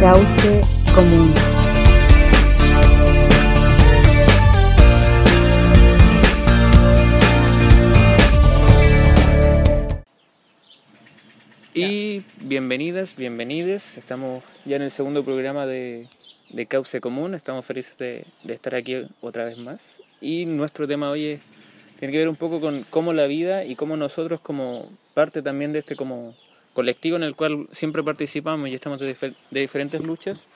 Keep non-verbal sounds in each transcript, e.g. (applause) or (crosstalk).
Cauce Común. Y bienvenidas, bienvenides. Estamos ya en el segundo programa de, Cauce Común. Estamos felices de, de estar aquí otra vez más. Y nuestro tema hoy es tiene que ver un poco con cómo la vida y cómo nosotros como parte también de este como colectivo en el cual siempre participamos y estamos de, de diferentes luchas,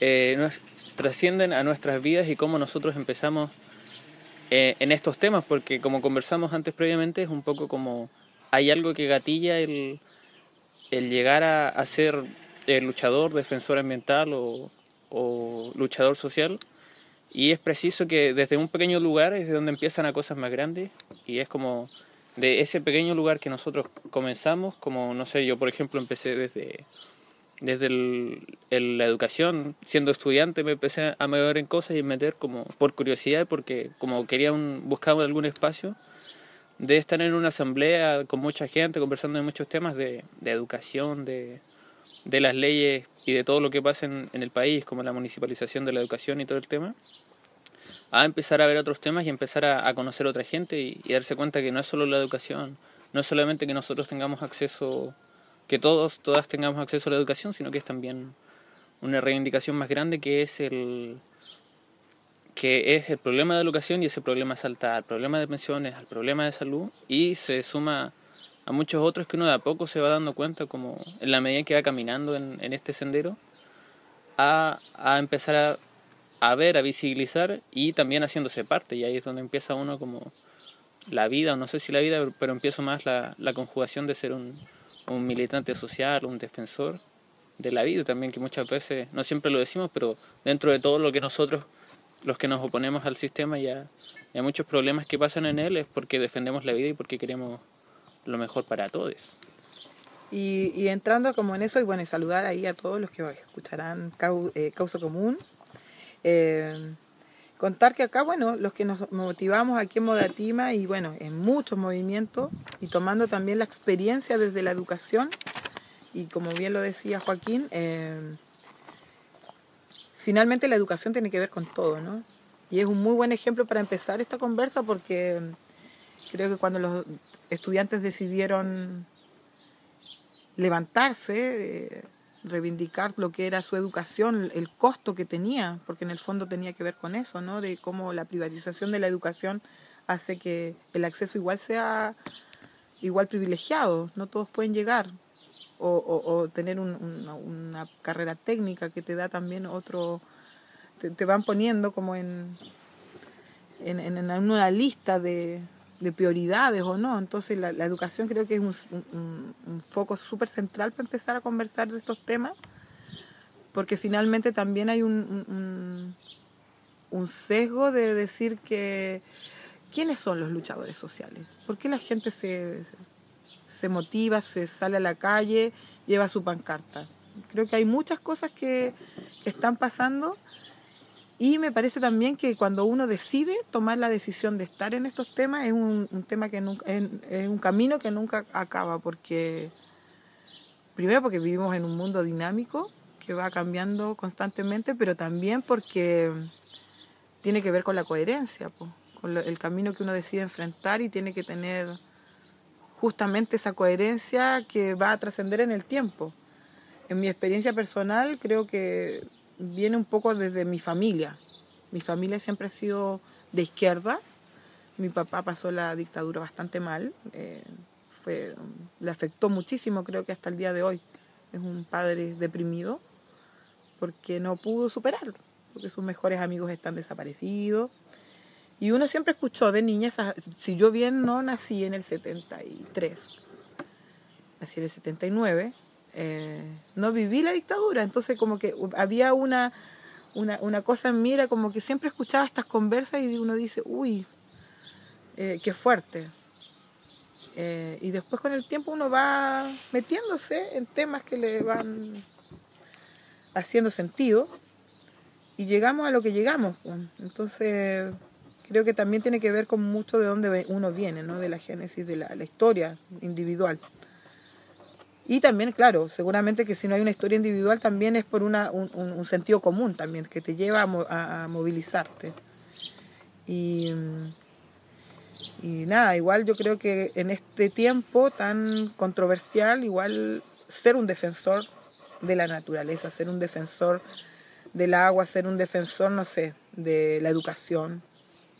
eh, nos trascienden a nuestras vidas y cómo nosotros empezamos eh, en estos temas, porque como conversamos antes previamente, es un poco como hay algo que gatilla el, el llegar a, a ser el luchador, defensor ambiental o, o luchador social, y es preciso que desde un pequeño lugar es de donde empiezan a cosas más grandes y es como de ese pequeño lugar que nosotros comenzamos, como no sé, yo por ejemplo empecé desde, desde la educación, siendo estudiante me empecé a mover en cosas y meter como por curiosidad, porque como quería un, buscaba algún espacio de estar en una asamblea con mucha gente, conversando de muchos temas de, de educación, de, de las leyes y de todo lo que pasa en, en, el país, como la municipalización de la educación y todo el tema, a empezar a ver otros temas y empezar a, conocer otra gente y, darse cuenta que no es solo la educación, no es solamente que nosotros tengamos acceso, que todos, todas tengamos acceso a la educación, sino que es también una reivindicación más grande que es el que es el problema de educación y ese problema salta al problema de pensiones, al problema de salud y se suma a muchos otros que uno de a poco se va dando cuenta como en la medida que va caminando en, en este sendero a, a empezar a, a, ver, a visibilizar y también haciéndose parte y ahí es donde empieza uno como la vida, o no sé si la vida, pero empiezo más la, la conjugación de ser un, un militante social, un defensor de la vida también, que muchas veces, no siempre lo decimos, pero dentro de todo lo que nosotros, los que nos oponemos al sistema, ya, ya muchos problemas que pasan en él es porque defendemos la vida y porque queremos lo mejor para todos. Y, y, entrando como en eso, y bueno, y saludar ahí a todos los que escucharán eh, Causa Común. Eh, contar que acá, bueno, los que nos motivamos aquí en Modatima y bueno, en muchos movimientos y tomando también la experiencia desde la educación, y como bien lo decía Joaquín, eh, finalmente la educación tiene que ver con todo, ¿no? Y es un muy buen ejemplo para empezar esta conversa porque creo que cuando los estudiantes decidieron levantarse, eh, reivindicar lo que era su educación, el costo que tenía, porque en el fondo tenía que ver con eso, ¿no? De cómo la privatización de la educación hace que el acceso igual sea igual privilegiado, no todos pueden llegar, o, o, o tener un, una, carrera técnica que te da también otro, te, te van poniendo como en, en, en una lista de, de prioridades o no. Entonces la, la educación creo que es un, foco súper central para empezar a conversar de estos temas, porque finalmente también hay un, un, sesgo de decir que quiénes son los luchadores sociales, por qué la gente se, se motiva, se sale a la calle, lleva su pancarta. Creo que hay muchas cosas que, que están pasando y me parece también que cuando uno decide tomar la decisión de estar en estos temas es un, tema que nunca, es, un camino que nunca acaba porque primero porque vivimos en un mundo dinámico que va cambiando constantemente, pero también porque tiene que ver con la coherencia, con el camino que uno decide enfrentar y tiene que tener justamente esa coherencia que va a trascender en el tiempo. En mi experiencia personal creo que viene un poco desde mi familia. Mi familia siempre ha sido de izquierda. Mi papá pasó la dictadura bastante mal. Eh, fue, le afectó muchísimo, creo que hasta el día de hoy. Es un padre deprimido porque no pudo superarlo, porque sus mejores amigos están desaparecidos. Y uno siempre escuchó de niña, si yo bien no nací en el 73, nací en el 79, eh, no viví la dictadura, entonces como que había una, una, una, cosa en como que siempre escuchaba estas conversas y uno dice, uy, eh, qué fuerte. Eh, y después con el tiempo uno va metiéndose en temas que le van haciendo sentido y llegamos a lo que llegamos. Entonces creo que también tiene que ver con mucho de dónde uno viene, ¿no? de la génesis, de la historia individual. Y también, claro, seguramente que si no hay una historia individual también es por una, un, sentido común también, que te lleva a, a, movilizarte. Y, y nada, igual yo creo que en este tiempo tan controversial, igual ser un defensor de la naturaleza, ser un defensor del agua, ser un defensor, no sé, de la educación,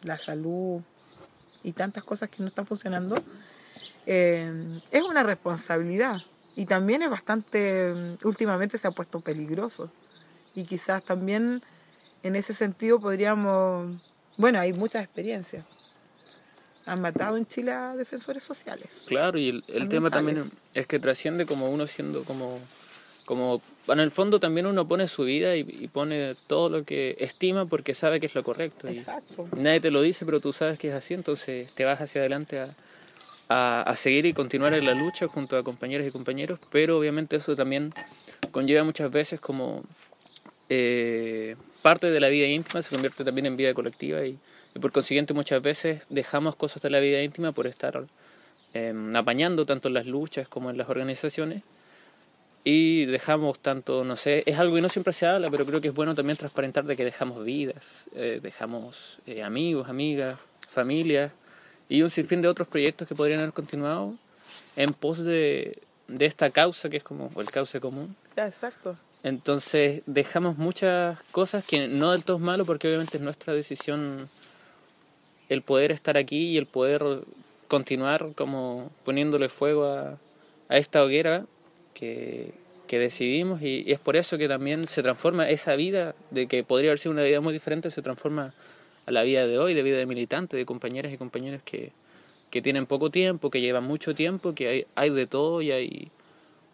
la salud y tantas cosas que no están funcionando, eh, es una responsabilidad y también es bastante, últimamente se ha puesto peligroso y quizás también en ese sentido podríamos, bueno, hay muchas experiencias. Han matado en Chile a defensores sociales. Claro, y el, el tema también es que trasciende como uno siendo como como en el fondo también uno pone su vida y, pone todo lo que estima porque sabe que es lo correcto. Exacto. Y nadie te lo dice, pero tú sabes que es así, entonces te vas hacia adelante a, a, seguir y continuar en la lucha junto a compañeros y compañeros, pero obviamente eso también conlleva muchas veces como eh, parte de la vida íntima, se convierte también en vida colectiva y, por consiguiente muchas veces dejamos cosas de la vida íntima por estar eh, apañando tanto en las luchas como en las organizaciones y dejamos tanto, no sé, es algo que no siempre se habla, pero creo que es bueno también transparentar de que dejamos vidas, eh, dejamos eh, amigos, amigas, familias y un sinfín de otros proyectos que podrían haber continuado en pos de, de esta causa que es como el cauce común. exacto. Entonces dejamos muchas cosas que no del todo es malo porque obviamente es nuestra decisión el poder estar aquí y el poder continuar como poniéndole fuego a, a esta hoguera que, que decidimos y, es por eso que también se transforma esa vida de que podría haber sido una vida muy diferente, se transforma a la vida de hoy, de vida de militante, de compañeras y compañeros que, que tienen poco tiempo, que llevan mucho tiempo, que hay, hay de todo y hay...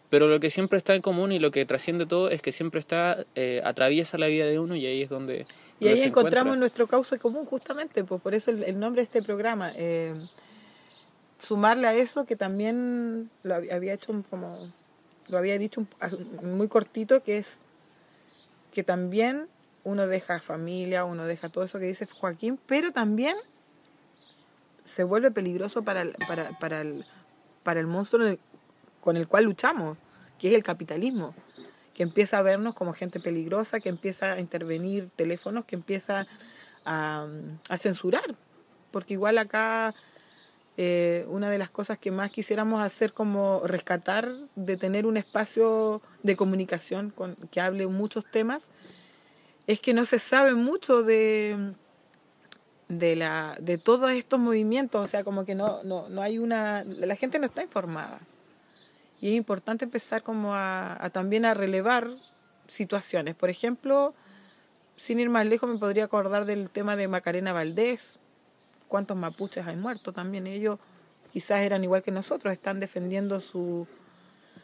Pero lo que siempre está en común y lo que trasciende todo es que siempre está, eh, atraviesa la vida de uno y ahí es donde... Y ahí encontramos nuestro causa común justamente, pues por eso el, el nombre de este programa. Eh, sumarle a eso que también lo había hecho como lo había dicho muy cortito, que es que también uno deja familia, uno deja todo eso que dice Joaquín, pero también se vuelve peligroso para el, para, el, para el monstruo con el cual luchamos, que es el capitalismo, que empieza a vernos como gente peligrosa, que empieza a intervenir teléfonos, que empieza a, a censurar, porque igual acá eh, una de las cosas que más quisiéramos hacer como rescatar de tener un espacio de comunicación con, que hable muchos temas es que no se sabe mucho de de la de todos estos movimientos o sea como que no no, no hay una la gente no está informada. Y es importante empezar como a, también a relevar situaciones. Por ejemplo sin ir más lejos me podría acordar del tema de Macarena Valdés. Cuántos mapuches hay muertos también. Ellos quizás eran igual que nosotros, están defendiendo su,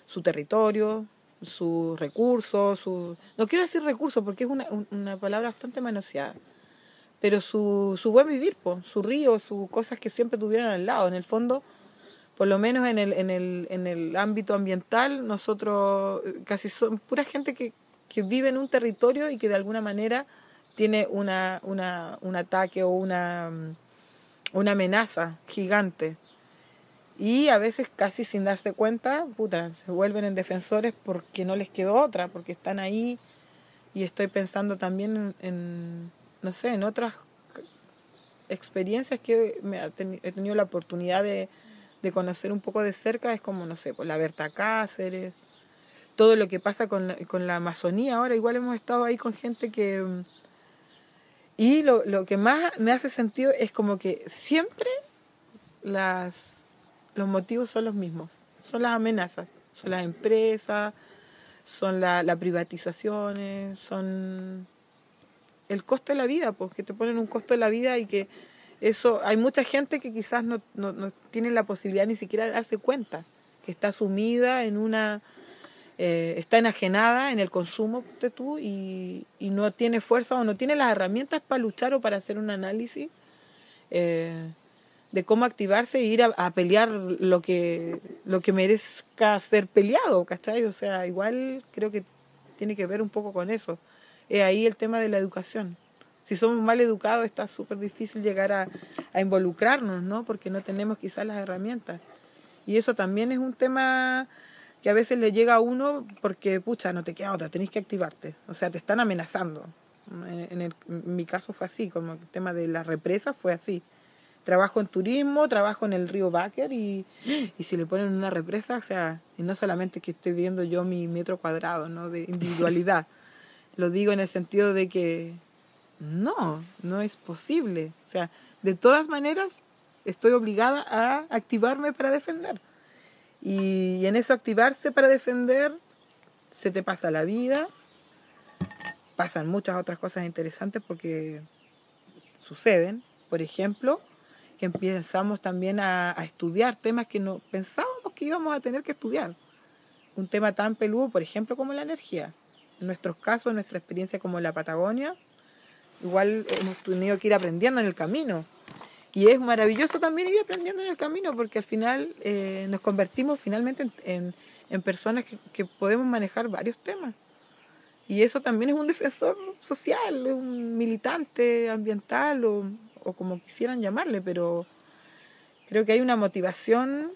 su territorio, sus recursos, su... no quiero decir recursos porque es una, una palabra bastante manoseada, pero su, su buen vivir, su río, sus cosas que siempre tuvieron al lado. En el fondo, por lo menos en el, en el, en el ámbito ambiental, nosotros casi son pura gente que, que vive en un territorio y que de alguna manera tiene una, una, un ataque o una una amenaza gigante. Y a veces casi sin darse cuenta, puta, se vuelven en defensores porque no les quedó otra, porque están ahí. Y estoy pensando también en, no sé, en otras experiencias que me he tenido la oportunidad de, de, conocer un poco de cerca, es como, no sé, pues la Berta Cáceres, todo lo que pasa con la, con la Amazonía. Ahora igual hemos estado ahí con gente que y lo, lo que más me hace sentido es como que siempre las, los motivos son los mismos, son las amenazas, son las empresas, son las la privatizaciones, son el costo de la vida, pues que te ponen un costo de la vida y que eso, hay mucha gente que quizás no, no, no tiene la posibilidad ni siquiera de darse cuenta, que está sumida en una eh, está enajenada en el consumo de tú y, y, no tiene fuerza o no tiene las herramientas para luchar o para hacer un análisis eh, de cómo activarse e ir a, pelear lo que, lo que merezca ser peleado, ¿cachai? O sea, igual creo que tiene que ver un poco con eso. Es ahí el tema de la educación. Si somos mal educados está súper difícil llegar a, a involucrarnos, ¿no? Porque no tenemos quizás las herramientas. Y eso también es un tema que a veces le llega a uno porque, pucha, no te queda otra, tenés que activarte. O sea, te están amenazando. En, el, en mi caso fue así, como el tema de la represa fue así. Trabajo en turismo, trabajo en el río Báquer y, y si le ponen una represa, o sea, y no solamente que esté viendo yo mi metro cuadrado, ¿no? De individualidad. (laughs) Lo digo en el sentido de que no, no es posible. O sea, de todas maneras, estoy obligada a activarme para defender. Y, en eso activarse para defender, se te pasa la vida, pasan muchas otras cosas interesantes porque suceden. Por ejemplo, que empezamos también a, estudiar temas que no pensábamos que íbamos a tener que estudiar. Un tema tan peludo, por ejemplo, como la energía. En nuestros casos, en nuestra experiencia como la Patagonia, igual hemos tenido que ir aprendiendo en el camino. Y es maravilloso también ir aprendiendo en el camino porque al final eh, nos convertimos finalmente en, personas que, que, podemos manejar varios temas. Y eso también es un defensor social, un militante ambiental o, o como quisieran llamarle, pero creo que hay una motivación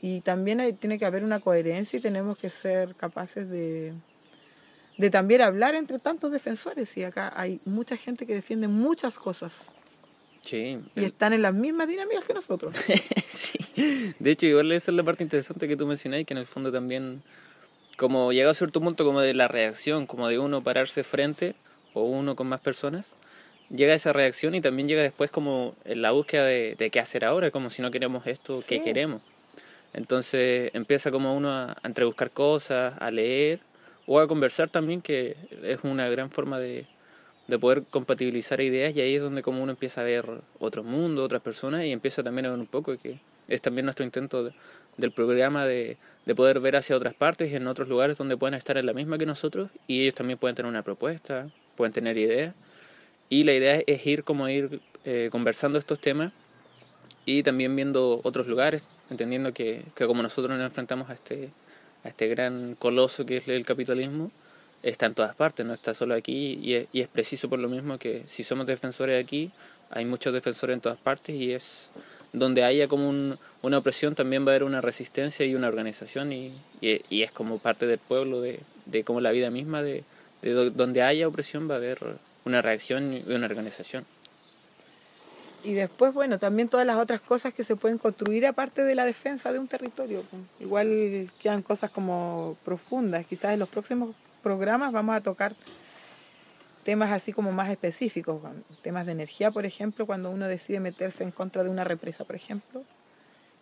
y también hay, tiene que haber una coherencia y tenemos que ser capaces de, de también hablar entre tantos defensores. Y acá hay mucha gente que defiende muchas cosas y están en las mismas dinámicas que nosotros. (laughs) sí. De hecho, igual esa es la parte interesante que tú mencionáis, que en el fondo también, como llega a cierto punto como de la reacción, como de uno pararse frente, o uno con más personas, llega esa reacción y también llega después como en la búsqueda de, de qué hacer ahora, como si no queremos esto, qué queremos. Entonces empieza como uno a, a entrebuscar cosas, a leer, o a conversar también, que es una gran forma de, de poder compatibilizar ideas y ahí es donde como uno empieza a ver otro mundo, otras personas y empieza también a ver un poco que es también nuestro intento del programa de, de, poder ver hacia otras partes y en otros lugares donde pueden estar en la misma que nosotros y ellos también pueden tener una propuesta, pueden tener ideas y la idea es ir como ir eh, conversando estos temas y también viendo otros lugares, entendiendo que, que como nosotros nos enfrentamos a este, a este gran coloso que es el capitalismo, está en todas partes, no está solo aquí y es, y es preciso por lo mismo que si somos defensores aquí, hay muchos defensores en todas partes y es donde haya como un, una opresión también va a haber una resistencia y una organización y, y, es como parte del pueblo, de, de como la vida misma, de, de donde haya opresión va a haber una reacción y una organización. Y después, bueno, también todas las otras cosas que se pueden construir aparte de la defensa de un territorio. Igual quedan cosas como profundas. Quizás en los próximos programas vamos a tocar temas así como más específicos, temas de energía, por ejemplo, cuando uno decide meterse en contra de una represa, por ejemplo,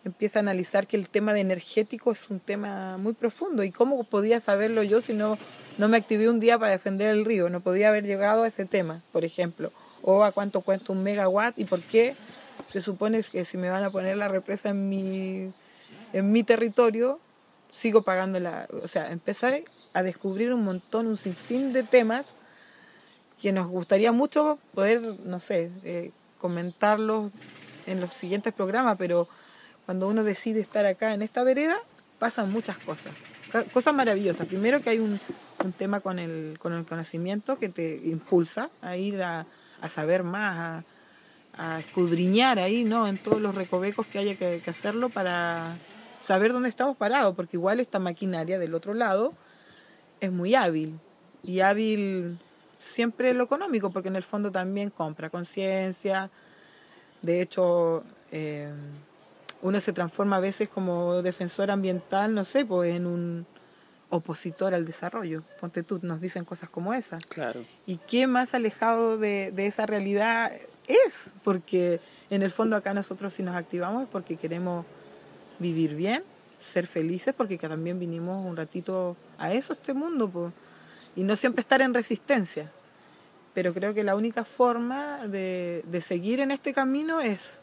empieza a analizar que el tema de energético es un tema muy profundo. Y cómo podía saberlo yo si no, no me activé un día para defender el río, no podía haber llegado a ese tema, por ejemplo, o a cuánto cuesta un megawatt y por qué se supone que si me van a poner la represa en mi, en mi territorio, sigo pagando la, o sea, empecé a descubrir un montón, un sinfín de temas que nos gustaría mucho poder, no sé, eh, comentarlos en los siguientes programas, pero cuando uno decide estar acá en esta vereda, pasan muchas cosas, cosas maravillosas. Primero que hay un, un tema con el, con el conocimiento que te impulsa a ir a, a saber más, a, escudriñar ahí, ¿no? En todos los recovecos que haya que, que hacerlo para saber dónde estamos parados, porque igual esta maquinaria del otro lado es muy hábil y hábil siempre lo económico, porque en el fondo también compra conciencia. De hecho, eh, uno se transforma a veces como defensor ambiental, no sé, pues en un opositor al desarrollo. Ponte tú, nos dicen cosas como esas. Claro. ¿Y qué más alejado de, de esa realidad es? Porque en el fondo acá nosotros si nos activamos es porque queremos vivir bien, ser felices porque también vinimos un ratito a eso, este mundo, pues, y no siempre estar en resistencia. Pero creo que la única forma de, de seguir en este camino es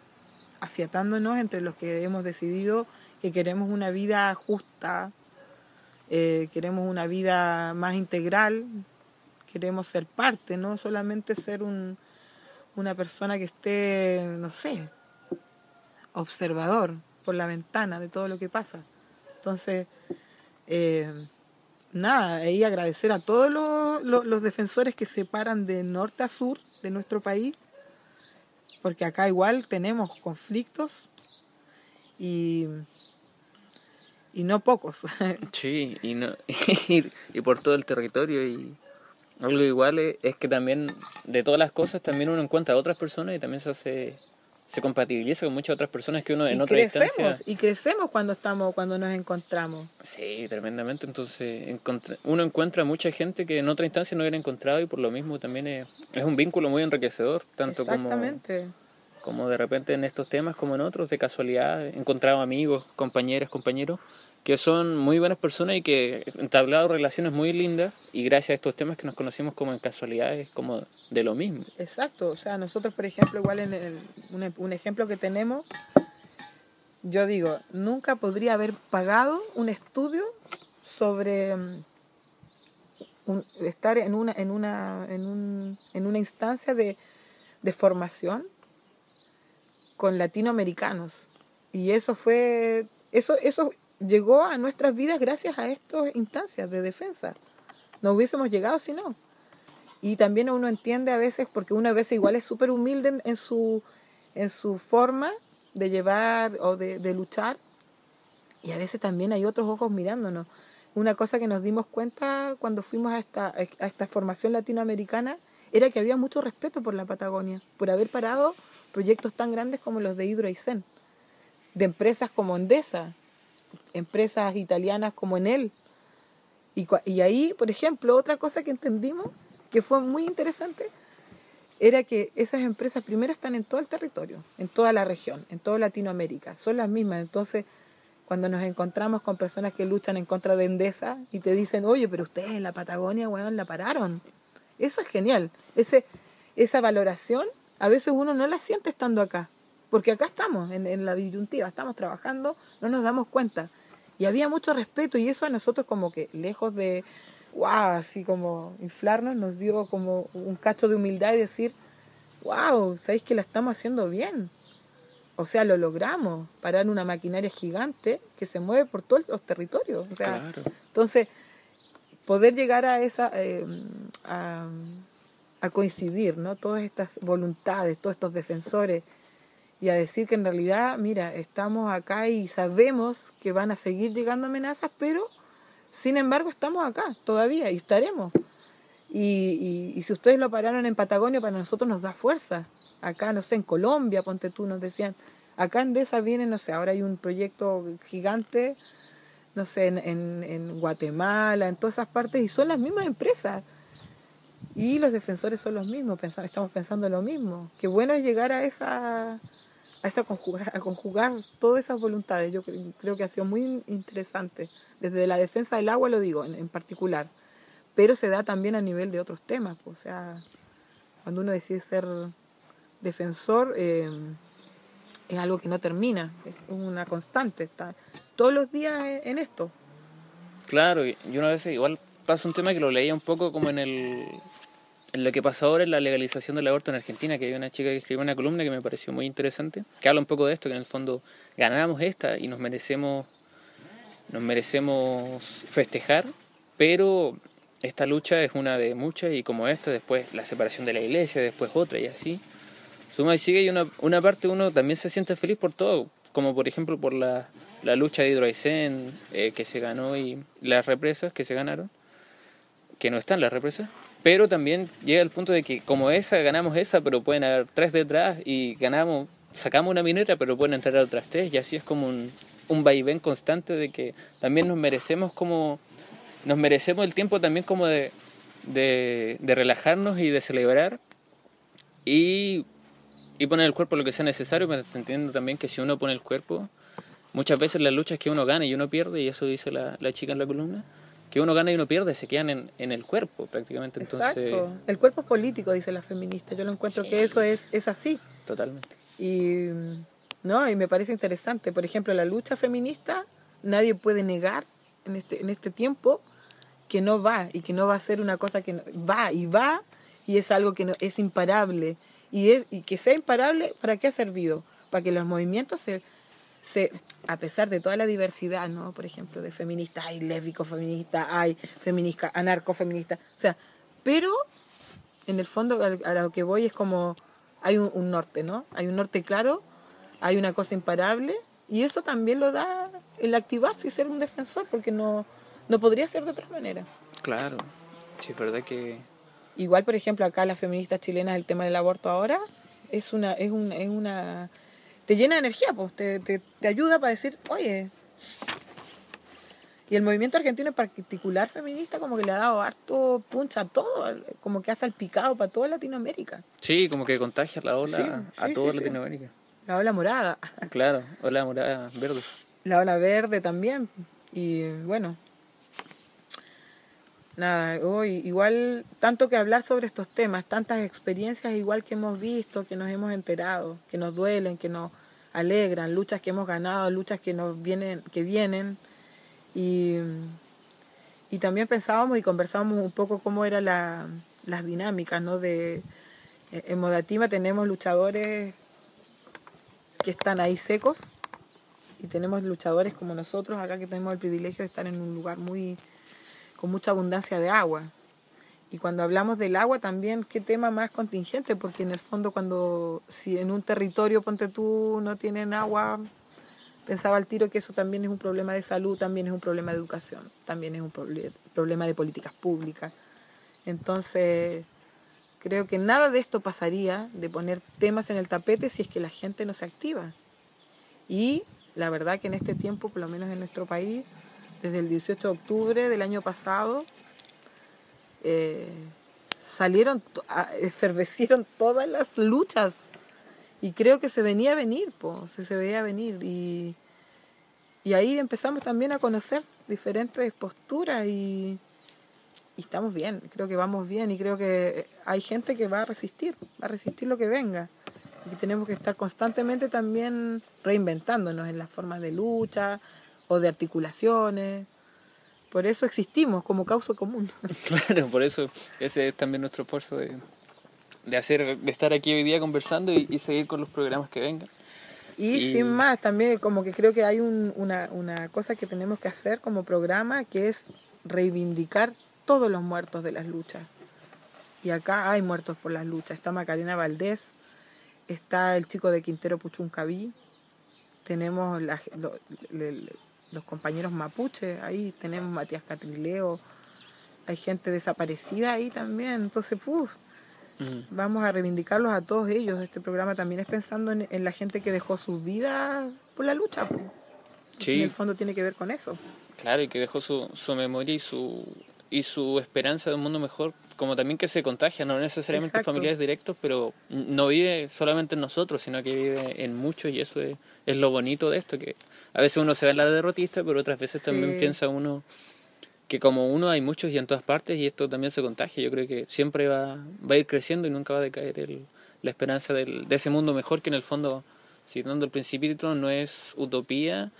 afiatándonos entre los que hemos decidido que queremos una vida justa, eh, queremos una vida más integral, queremos ser parte, no solamente ser un, una persona que esté, no sé, observador por la ventana de todo lo que pasa. Entonces, eh, nada, ahí agradecer a todos los, los, los, defensores que se paran de norte a sur de nuestro país, porque acá igual tenemos conflictos y, y no pocos. (laughs) Sí, y, no, (laughs) y, y por todo el territorio y algo igual es, es que también de todas las cosas también uno encuentra a otras personas y también se hace se compatibiliza con muchas otras personas que uno en y otra crecemos, instancia y crecemos cuando estamos, cuando nos encontramos. sí tremendamente. Entonces uno encuentra mucha gente que en otra instancia no hubiera encontrado y por lo mismo también es, es un vínculo muy enriquecedor tanto como como de repente en estos temas como en otros de casualidad he encontrado amigos compañeras compañeros que son muy buenas personas y que han entablado relaciones muy lindas y gracias a estos temas que nos conocimos como en casualidades como de lo mismo Exacto, o sea, nosotros, por ejemplo, igual en el, un, ejemplo que tenemos, yo digo, nunca podría haber pagado un estudio sobre mm, estar en una, en una, en un, en una instancia de, de formación con latinoamericanos. Y eso fue, eso, eso llegó a nuestras vidas gracias a estas instancias de defensa. No hubiésemos llegado si no. Y también uno entiende a veces, porque uno a veces igual es súper humilde en, en su, en su forma de llevar o de, luchar, y a veces también hay otros ojos mirándonos. Una cosa que nos dimos cuenta cuando fuimos a esta, a esta formación latinoamericana era que había mucho respeto por la Patagonia, por haber parado proyectos tan grandes como los de Hydro Aysén, de empresas como Endesa, empresas italianas como. Y, cua- y ahí, por ejemplo, otra cosa que entendimos que fue muy interesante era que esas empresas primero están en todo el territorio, en toda la región, en toda Latinoamérica, son las mismas. Entonces, cuando nos encontramos con personas que luchan en contra de Endesa y te dicen, oye, pero ustedes en la Patagonia, weón, la pararon. Eso es genial. Ese, esa valoración a veces uno no la siente estando acá, porque acá estamos, en, en la disyuntiva, estamos trabajando, no nos damos cuenta. Y había mucho respeto y eso a nosotros como que lejos de, wow, así como inflarnos, nos dio como un cacho de humildad y decir, wow, sabéis que la estamos haciendo bien. O sea, lo logramos, parar una maquinaria gigante que se mueve por todos los territorios. O sea, claro entonces, poder llegar a esa, eh, a, a coincidir, ¿no? Todas estas voluntades, todos estos defensores, y a decir que en realidad, mira, estamos acá y sabemos que van a seguir llegando amenazas, pero sin embargo estamos acá todavía y estaremos. Y, y, y si ustedes lo pararon en Patagonia, para nosotros nos da fuerza. Acá, no sé, en Colombia, ponte tú, nos decían, acá en Desa viene, no sé, ahora hay un proyecto gigante, no sé, en, en, en Guatemala, en todas esas partes, y son las mismas empresas. Y los defensores son los mismos, pensa- estamos pensando lo mismo. Qué bueno es llegar a esa, a esa conjugar, a conjugar todas esas voluntades. Yo cre- creo que ha sido muy interesante. Desde la defensa del agua lo digo en, en particular. Pero se da también a nivel de otros temas. pues, O sea, cuando uno decide ser defensor, eh, es algo que no termina, es una constante. Está todos los días en- en esto. Claro, y una vez igual pasa un tema que lo leía un poco como en el lo que pasa ahora en la legalización del aborto en Argentina, que hay una chica que escribió una columna que me pareció muy interesante, que habla un poco de esto, que en el fondo ganamos esta y nos merecemos nos merecemos festejar, pero esta lucha es una de muchas y como esta, después la separación de la iglesia, después otra y así. Suma y sigue y una, parte uno también se siente feliz por todo, como por ejemplo por la, lucha de Hydro Aysén, eh, que se ganó y las represas que se ganaron, que no están las represas, pero también llega el punto de que como esa ganamos esa, pero pueden haber tres detrás y ganamos, sacamos una minera, pero pueden entrar otras tres. Y así es como un, un vaivén constante de que también nos merecemos como nos merecemos el tiempo también como de, de, relajarnos y de celebrar y, y poner el cuerpo lo que sea necesario, pero entiendo también que si uno pone el cuerpo, muchas veces las luchas que uno gana y uno pierde, y eso dice la, la chica en la columna, que uno gana y uno pierde, se quedan en, en el cuerpo prácticamente. Entonces, Exacto. El cuerpo es político, dice la feminista. Yo lo encuentro Sí. que eso es, es así. totalmente. Y, no, y me parece interesante. Por ejemplo, la lucha feminista, nadie puede negar en este, en este tiempo que no va y que no va a ser una cosa que no- va y va y es algo que no, es imparable. Y, es, y que sea imparable, ¿para qué ha servido? Para que los movimientos se, se, a pesar de toda la diversidad, ¿no? Por ejemplo, de feministas, hay lésbicos feministas, hay feministas, anarcofeministas, o sea, pero en el fondo a, lo que voy es como hay un, un norte, ¿no? Hay un norte claro, hay una cosa imparable y eso también lo da el activarse y ser un defensor, porque no, no podría ser de otra manera. Claro, sí, es verdad que... Igual, por ejemplo, acá las feministas chilenas, el tema del aborto ahora es una, es un, es una te llena de energía, pues, te, te, te ayuda para decir, oye, y el movimiento argentino en particular feminista como que le ha dado harto puncha a todo, como que ha salpicado para toda Latinoamérica. Sí, como que contagia la ola Sí, a toda sí. Latinoamérica. La ola morada, Claro, ola morada verde. la ola verde también. Y bueno, nada, igual tanto que hablar sobre estos temas, tantas experiencias igual que hemos visto, que nos hemos enterado, que nos duelen, que nos alegran, luchas que hemos ganado, luchas que nos vienen, que vienen. Y, y también pensábamos y conversábamos un poco cómo eran la, las dinámicas, ¿no? De, en Modatima tenemos luchadores que están ahí secos y tenemos luchadores como nosotros acá que tenemos el privilegio de estar en un lugar muy con mucha abundancia de agua. Y cuando hablamos del agua también, qué tema más contingente, porque en el fondo cuando si en un territorio, ponte tú, no tienen agua, pensaba al tiro que eso también es un problema de salud, también es un problema de educación, también es un proble- problema de políticas públicas. Entonces, creo que nada de esto pasaría de poner temas en el tapete si es que la gente no se activa. Y la verdad que en este tiempo, por lo menos en nuestro país, desde el 18 de octubre del año pasado, eh, salieron, a- efervecieron (laughs) todas las luchas. Y creo que se venía a venir, po, se, veía venir. Y, ahí empezamos también a conocer diferentes posturas y, estamos bien, creo que vamos bien y creo que hay gente que va a resistir, va a resistir lo que venga. Y tenemos que estar constantemente también reinventándonos en las formas de lucha o de articulaciones. Por eso existimos como causa común. (laughs) Claro, por eso ese es también nuestro esfuerzo de, de hacer, de estar aquí hoy día conversando y, y seguir con los programas que vengan. Y, Y- sin más, también como que creo que hay un- una, una cosa que tenemos que hacer como programa, que es reivindicar todos los muertos de las luchas. Y acá hay muertos por las luchas. Está Macarena Valdés, está el chico de Quintero Puchuncaví, tenemos la- lo- le- le- los compañeros mapuche, ahí tenemos Matías Catrileo, hay gente desaparecida ahí también. Entonces, Mm. Vamos a reivindicarlos a todos ellos. Este programa también es pensando en, en la gente que dejó sus vidas por la lucha. po. En Sí, el fondo tiene que ver con eso. claro, y que dejó su, su memoria y su, y su esperanza de un mundo mejor, como también que se contagia, no necesariamente Exacto. familiares directos, pero no vive solamente en nosotros, sino que vive en muchos y eso es, es lo bonito de esto, que a veces uno se ve en la derrotista, pero otras veces también piensa uno que como uno hay muchos y en todas partes y esto también se contagia. Yo creo que siempre va, va a ir creciendo y nunca va a decaer el, la esperanza del, de ese mundo mejor que en el fondo, citando el principito, no es utopía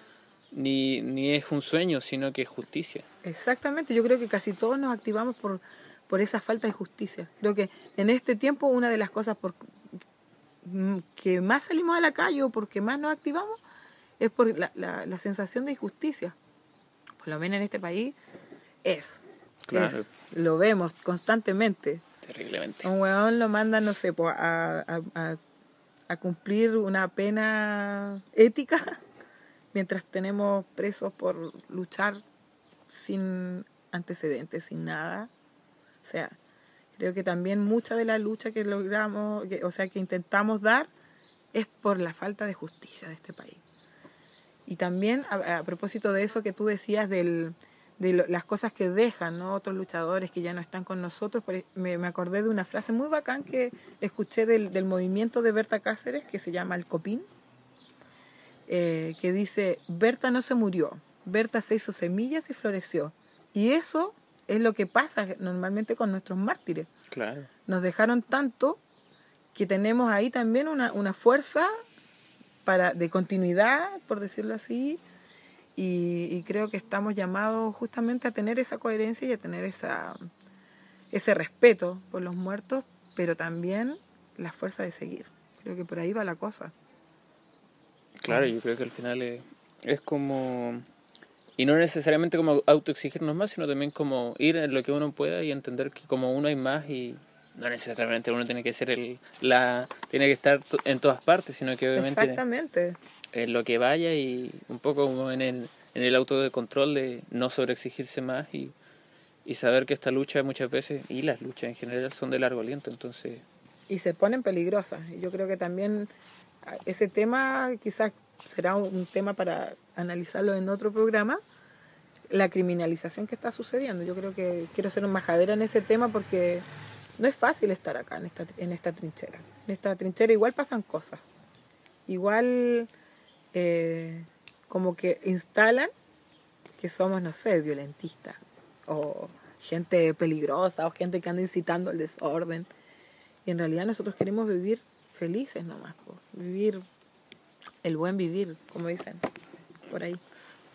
ni, ni es un sueño, sino que es justicia. Exactamente. Yo creo que casi todos nos activamos por, por esa falta de justicia. Creo que en este tiempo una de las cosas por mm, que más salimos a la calle o porque más nos activamos es por la, la, la sensación de injusticia. Por lo menos en este país es. Claro. es. Lo vemos constantemente. Terriblemente. Un weón lo mandan, no sé, a, a- a cumplir una pena ética (laughs) mientras tenemos presos por luchar sin antecedentes, sin nada. O sea, creo que también mucha de la lucha que logramos, que- o sea, que intentamos dar, es por la falta de justicia de este país. Y también a, propósito de eso que tú decías del, de las cosas que dejan ¿no? otros luchadores que ya no están con nosotros, e- me, me acordé de una frase muy bacán que escuché del, del movimiento de Berta Cáceres que se llama El Copín, eh, que dice, Berta no se murió, Berta se hizo semillas y floreció. Y eso es lo que pasa normalmente con nuestros mártires Claro. nos dejaron tanto que tenemos ahí también una, una fuerza para de continuidad, por decirlo así, y, y creo que estamos llamados justamente a tener esa coherencia y a tener esa, ese respeto por los muertos, pero también la fuerza de seguir. Creo que por ahí va la cosa. Claro, yo creo que al final es, es como... Y no necesariamente como autoexigirnos más, sino también como ir en lo que uno pueda y entender que como uno hay más y, no necesariamente uno tiene que ser el la tiene que estar en todas partes sino que obviamente Exactamente. en lo que vaya y un poco como en el en el auto de control de no sobreexigirse más y, y saber que esta lucha muchas veces y las luchas en general son de largo aliento entonces y se ponen peligrosas. Yo creo que también ah, ese tema quizás será un tema para analizarlo en otro programa, la criminalización que está sucediendo. Yo creo que quiero ser un majadera en ese tema porque no es fácil estar acá en esta, en esta trinchera. En esta trinchera igual pasan cosas. Igual eh, como que instalan que somos, no sé, violentistas o gente peligrosa o gente que anda incitando al desorden. Y en realidad nosotros queremos vivir felices nomás, po. vivir el buen vivir, como dicen por ahí.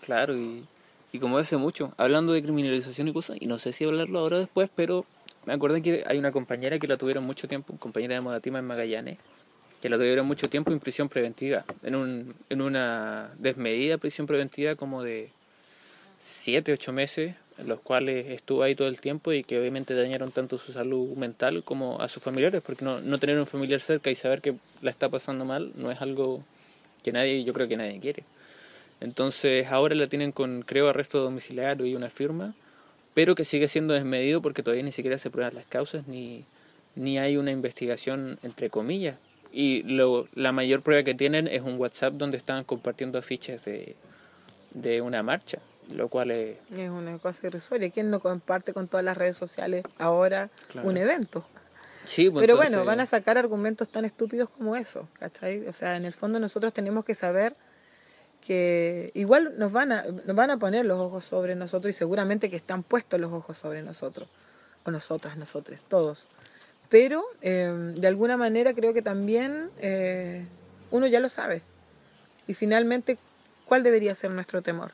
Claro, y, y como hace mucho, hablando de criminalización y cosas, y no sé si hablarlo ahora o después, pero me acordé que hay una compañera que la tuvieron mucho tiempo, compañera de Modatima en Magallanes, que la tuvieron mucho tiempo en prisión preventiva, en, un, en una desmedida prisión preventiva como de 7, 8 meses, en los cuales estuvo ahí todo el tiempo y que obviamente dañaron tanto su salud mental como a sus familiares, porque no, no tener un familiar cerca y saber que la está pasando mal no es algo que nadie, yo creo que nadie quiere. Entonces ahora la tienen con, creo, arresto domiciliario y una firma, pero que sigue siendo desmedido porque todavía ni siquiera se prueban las causas ni, ni hay una investigación entre comillas. Y lo, la mayor prueba que tienen es un WhatsApp donde están compartiendo afiches de, de una marcha, lo cual es... Es una cosa irrisoria. ¿Quién no comparte con todas las redes sociales ahora Claro. un evento? Sí, pues, Pero entonces- bueno, van a sacar argumentos tan estúpidos como eso, ¿cachai? O sea, en el fondo nosotros tenemos que saber que igual nos van a nos van a poner los ojos sobre nosotros y seguramente que están puestos los ojos sobre nosotros o nosotras, nosotros, todos. Pero eh, de alguna manera creo que también eh, uno ya lo sabe. Y finalmente, ¿cuál debería ser nuestro temor?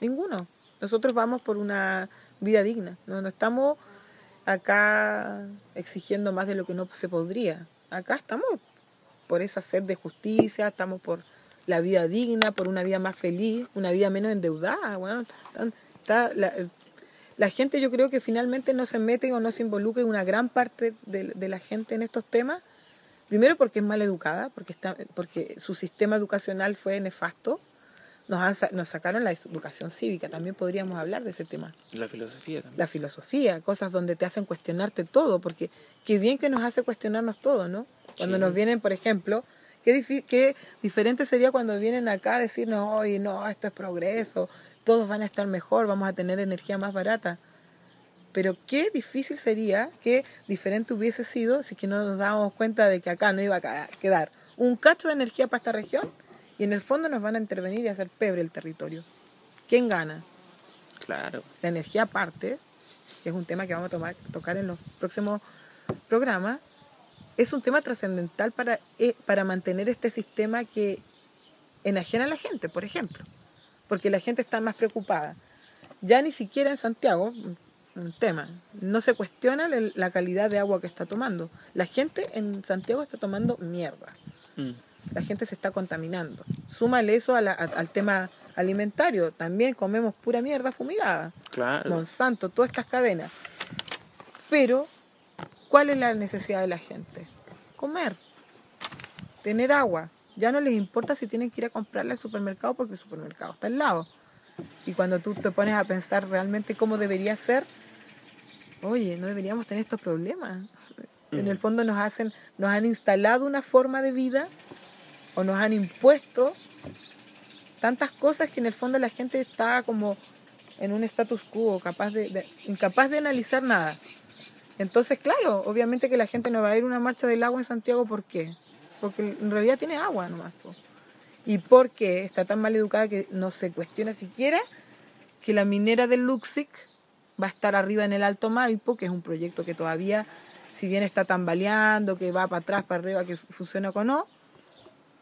Ninguno. Nosotros vamos por una vida digna. No, no estamos acá exigiendo más de lo que no se podría. Acá estamos por esa sed de justicia, estamos por la vida digna, por una vida más feliz, una vida menos endeudada. Bueno, la, la gente yo creo que finalmente no se mete o no se involucra en una gran parte de, de la gente en estos temas. Primero porque es mal educada, porque, está, porque su sistema educacional fue nefasto. Nos, han nos sacaron la educación cívica, también podríamos hablar de ese tema La filosofía también. la filosofía, cosas donde te hacen cuestionarte todo, porque qué bien que nos hace cuestionarnos todo, ¿no? Cuando Sí. nos vienen, por ejemplo, qué, qué diferente sería cuando vienen acá a decirnos, oye, no, esto es progreso, todos van a estar mejor, vamos a tener energía más barata. Pero qué difícil sería, qué diferente hubiese sido si que no nos dábamos cuenta de que acá no iba a quedar un cacho de energía para esta región y en el fondo nos van a intervenir y hacer pebre el territorio. ¿Quién gana? Claro. la energía aparte, que es un tema que vamos a tomar, tocar en los próximos programas, es un tema trascendental para, eh, para mantener este sistema que enajena a la gente, por ejemplo, porque la gente está más preocupada. Ya ni siquiera en Santiago, un- tema, no se cuestiona la calidad de agua que está tomando. La gente en Santiago está tomando mierda Mm. La gente se está contaminando. Súmale eso a la- a- al tema alimentario, también comemos pura mierda fumigada. Claro. Monsanto, todas estas cadenas. Pero, ¿cuál es la necesidad de la gente? Comer, tener agua. Ya no les importa si tienen que ir a comprarla al supermercado porque el supermercado está al lado. Y cuando tú te pones a pensar realmente cómo debería ser, oye, no deberíamos tener estos problemas. En el fondo nos hacen, nos han instalado una forma de vida o nos han impuesto tantas cosas que en el fondo la gente está como en un status quo, capaz de, incapaz de analizar nada. Entonces, claro, obviamente que la gente no va a ir a una marcha del agua en Santiago, ¿por qué? Porque en realidad tiene agua nomás. po. Y porque está tan mal educada que no se cuestiona siquiera que la minera del Luxic va a estar arriba en el Alto Maipo, que es un proyecto que todavía, si bien está tambaleando, que va para atrás, para arriba, que funciona o no,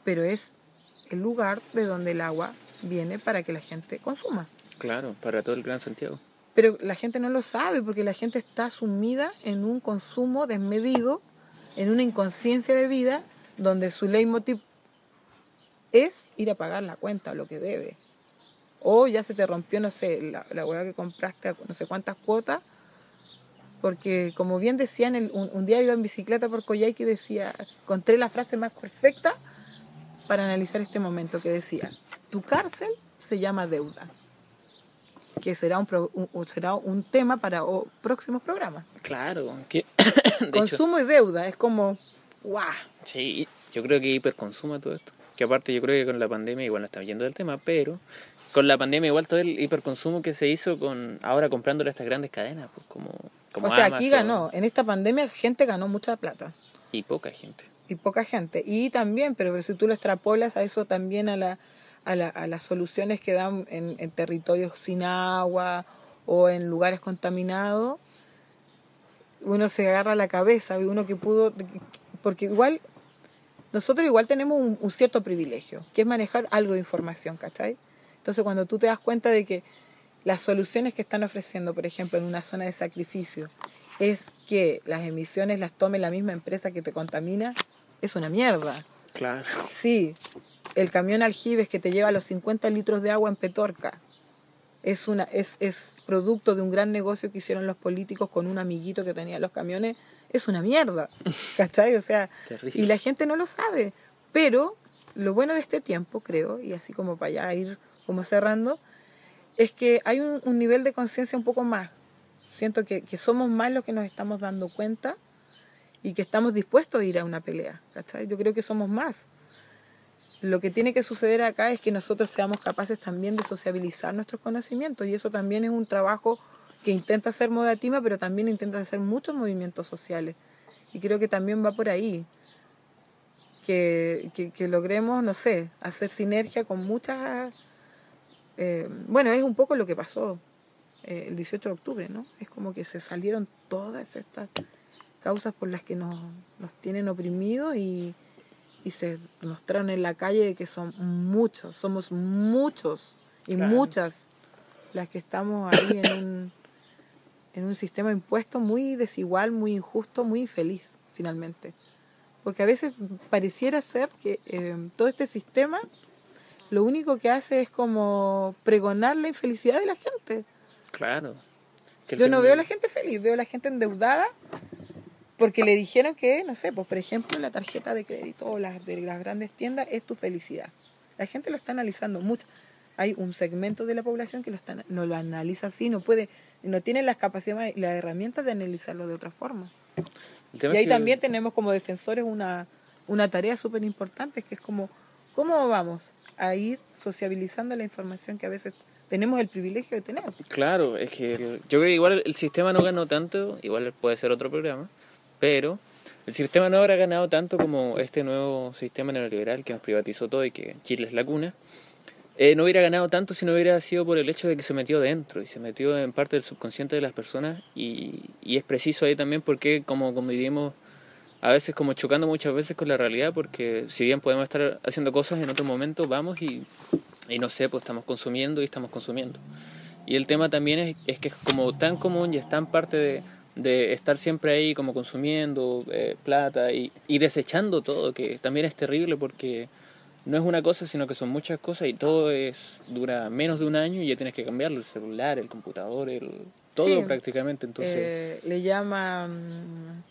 pero es el lugar de donde el agua viene para que la gente consuma. Claro, para todo el Gran Santiago. Pero la gente no lo sabe porque la gente está sumida en un consumo desmedido, en una inconsciencia de vida, donde su leitmotiv es ir a pagar la cuenta o lo que debe. O ya se te rompió, no sé, la, la hueá que compraste, no sé cuántas cuotas, Porque como bien decían, un, un, día iba en bicicleta por Coyhaique y decía, encontré la frase más perfecta para analizar este momento, que decía, tu cárcel se llama deuda que será un, pro, un, será un tema para o, próximos programas. Claro, que (coughs) consumo hecho, y deuda es como ¡guau! Sí, yo creo que hiperconsumo todo esto. Que aparte yo creo que con la pandemia igual no está yendo del tema, pero con la pandemia igual todo el hiperconsumo que se hizo con ahora comprándole a estas grandes cadenas, pues como, como O sea, Amazon, aquí ganó, en esta pandemia gente ganó mucha plata y poca gente. Y poca gente. Y también, pero si tú lo extrapolas a eso también a la a, la, a las soluciones que dan en, en, territorios sin agua o en lugares contaminados, uno se agarra la cabeza, uno que pudo, porque igual, nosotros igual tenemos un, un, cierto privilegio, que es manejar algo de información, ¿cachai? Entonces cuando tú te das cuenta de que las soluciones que están ofreciendo, por ejemplo, en una zona de sacrificio, es que las emisiones las tome la misma empresa que te contamina, es una mierda. Claro. Sí, el camión aljibes que te lleva los 50 litros de agua en Petorca es, una, es, es producto de un gran negocio que hicieron los políticos con un amiguito que tenía los camiones. Es una mierda, (laughs) ¿cachai? O sea, Terrible. y la gente no lo sabe. Pero lo bueno de este tiempo, creo, y así como para ya ir como cerrando, es que hay un, un nivel de conciencia un poco más. Siento que, que somos más los que nos estamos dando cuenta y que estamos dispuestos a ir a una pelea, ¿cachai? Yo creo que somos más. Lo que tiene que suceder acá es que nosotros seamos capaces también de sociabilizar nuestros conocimientos y eso también es un trabajo que intenta hacer Modatima, pero también intenta hacer muchos movimientos sociales. Y creo que también va por ahí. Que, que, que logremos, no sé, hacer sinergia con muchas... Eh, bueno, es un poco lo que pasó eh, el 18 de octubre, ¿no? Es como que se salieron todas estas causas por las que nos, nos tienen oprimidos y, y se mostraron en la calle de que son muchos, somos muchos y Claro. muchas las que estamos ahí en un, en un sistema impuesto muy desigual, muy injusto, muy infeliz finalmente. Porque a veces pareciera ser que eh, todo este sistema lo único que hace es como pregonar la infelicidad de la gente. Claro. Que Yo no veo a la gente feliz, veo a la gente endeudada porque le dijeron que, no sé, pues por ejemplo la tarjeta de crédito o las de las grandes tiendas es tu felicidad. La gente lo está analizando mucho. Hay un segmento de la población que lo está, no lo analiza así, no puede, no tiene las capacidades y las herramientas de analizarlo de otra forma. Y ahí que- también tenemos como defensores una, una tarea súper importante, que es como, ¿cómo vamos a ir sociabilizando la información que a veces tenemos el privilegio de tener? Claro, es que el- yo creo que igual el sistema no ganó tanto, igual puede ser otro programa, pero el sistema no habrá ganado tanto como este nuevo sistema neoliberal que nos privatizó todo y que Chile es la cuna. Eh, no hubiera ganado tanto si no hubiera sido por el hecho de que se metió dentro y se metió en parte del subconsciente de las personas y, y es preciso ahí también porque como convivimos a veces como chocando muchas veces con la realidad porque si bien podemos estar haciendo cosas en otro momento vamos y, y no sé pues estamos consumiendo y estamos consumiendo y el tema también es, es que es como tan común y es tan parte de, de estar siempre ahí como consumiendo eh, plata y, y desechando todo, que también es terrible porque no es una cosa, sino que son muchas cosas y todo es dura menos de un año y ya tienes que cambiarlo, el celular, el computador, el todo Sí. prácticamente. Entonces, Eh, le llaman.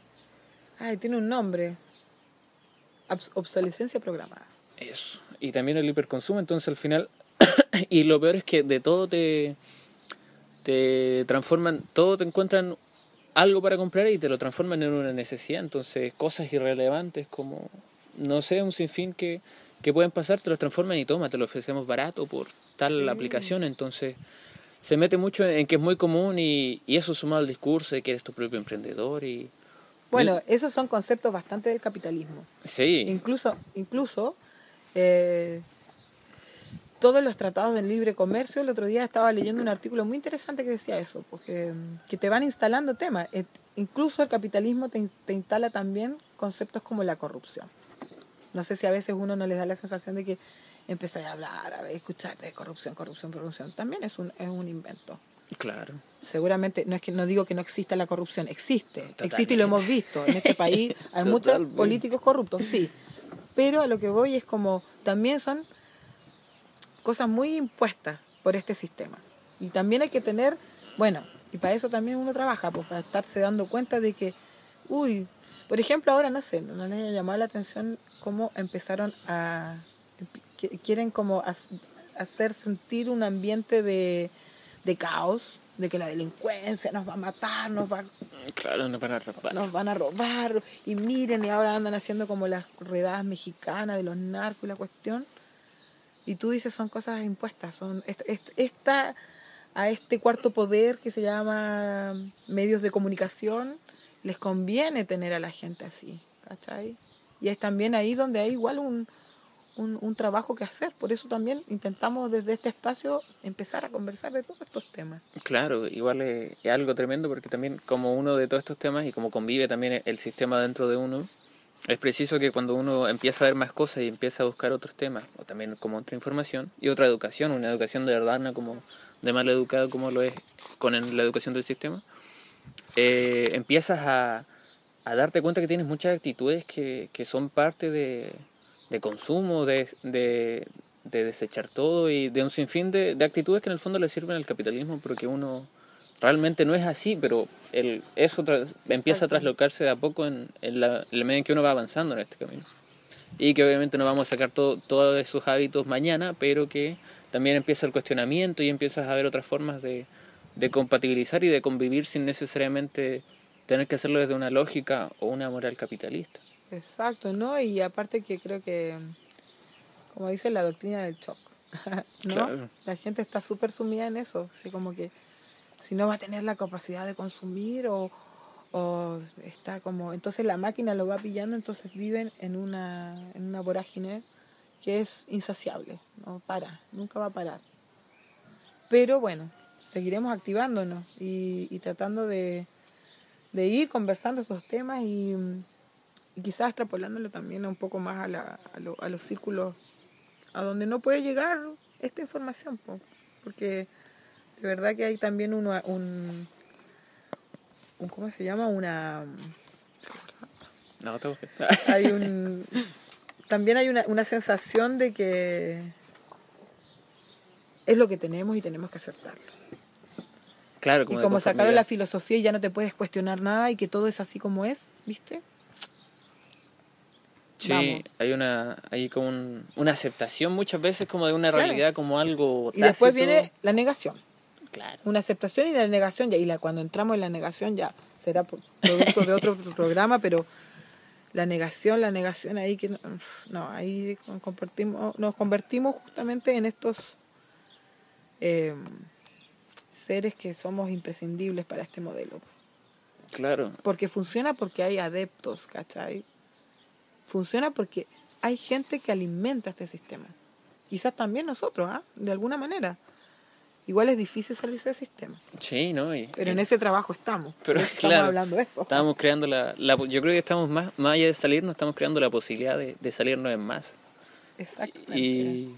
Ay, tiene un nombre. Obs- obsolescencia programada. Eso. Y también el hiperconsumo, entonces al final, (coughs) y lo peor es que de todo te, te transforman, todo te encuentran algo para comprar y te lo transforman en una necesidad, entonces cosas irrelevantes como, no sé, un sinfín que, que pueden pasar, te los transforman y toma, te lo ofrecemos barato por tal aplicación, entonces se mete mucho en que es muy común y, y eso sumado al discurso de que eres tu propio emprendedor y... Bueno, esos son conceptos bastante del capitalismo. Sí, Incluso, incluso eh, todos los tratados del libre comercio, el otro día estaba leyendo un artículo muy interesante que decía eso, porque mm, que te van instalando temas. Et- incluso el capitalismo te, in- te instala también conceptos como la corrupción. No sé si a veces uno no les da la sensación de que empezar a hablar, a escuchar de corrupción, corrupción, corrupción. También es un, es un invento. claro. Seguramente, no es que no digo que no exista la corrupción, existe, Totalmente. existe y lo hemos visto. En este país hay (laughs) muchos políticos corruptos, sí. Pero a lo que voy es como, también son cosas muy impuestas por este sistema. Y también hay que tener, bueno, Y para eso también uno trabaja, pues para estarse dando cuenta de que, uy, por ejemplo, ahora no sé, no les ha llamado la atención cómo empezaron a, quieren como hacer sentir un ambiente de, de caos, de que la delincuencia nos va a matar, nos va, Claro, no para rapar. nos van a robar, y miren, y ahora andan haciendo como las redadas mexicanas de los narcos y la cuestión. Y tú dices, son cosas impuestas, son est- est- esta, a este cuarto poder que se llama medios de comunicación, les conviene tener a la gente así, ¿cachai? Y es también ahí donde hay igual un, un, trabajo que hacer. Por eso también intentamos desde este espacio empezar a conversar de todos estos temas. Claro, igual es algo tremendo porque también como uno de todos estos temas y como convive también el sistema dentro de uno, es preciso que cuando uno empieza a ver más cosas y empieza a buscar otros temas, o también como otra información, y otra educación, una educación de verdad, no como de mal educado como lo es con la educación del sistema, eh, empiezas a, darte cuenta que tienes muchas actitudes que, que son parte de, de consumo, de, de, de desechar todo y de un sinfín de actitudes que en el fondo le sirven al capitalismo porque uno realmente no es así, pero el, eso tra- empieza a traslocarse de a poco en, en la, en la medida en que uno va avanzando en este camino. Y que obviamente no vamos a sacar todo, todos esos hábitos mañana, pero que también empieza el cuestionamiento y empiezas a ver otras formas de, de compatibilizar y de convivir sin necesariamente tener que hacerlo desde una lógica o una moral capitalista. Exacto, ¿no? Y aparte que creo que, como dice la doctrina del shock, (laughs) ¿no? Claro. La gente está súper sumida en eso, así como que si no va a tener la capacidad de consumir o, está como, entonces la máquina lo va pillando, entonces viven en una, en una vorágine que es insaciable, no para, nunca va a parar. Pero bueno, seguiremos activándonos y, tratando de, de ir conversando estos temas y, y quizás extrapolándolo también un poco más a, la, a, lo- a los círculos a donde no puede llegar esta información, po. porque de verdad que hay también uno, un, un, ¿cómo se llama? Una, No, te busques. hay un, (laughs) también hay una, una sensación de que es lo que tenemos y tenemos que aceptarlo. Claro, Y como, de como sacaron conformidad. la filosofía y ya no te puedes cuestionar nada y que todo es así como es, ¿viste? Sí, Vamos. hay una hay como un- una aceptación muchas veces como de una Claro. realidad como algo Y después viene la negación. Claro. Una aceptación y la negación, ya, y la, cuando entramos en la negación ya será por- producto de otro (laughs) programa, pero la negación, la negación ahí que no, no, ahí nos convertimos, nos convertimos justamente en estos eh, seres que somos imprescindibles para este modelo. Claro. Porque funciona porque hay adeptos, ¿cachai? Funciona porque hay gente que alimenta este sistema. Quizás también nosotros, ¿ah? De alguna manera. Igual es difícil salirse del sistema. Sí, ¿no? Y- Pero y- en ese trabajo estamos. (laughs) Pero claro, Estamos hablando de esto. Estamos creando la, la- Yo creo que estamos más, más allá de salirnos, estamos creando la posibilidad de, de salirnos en más. Exactamente. Y,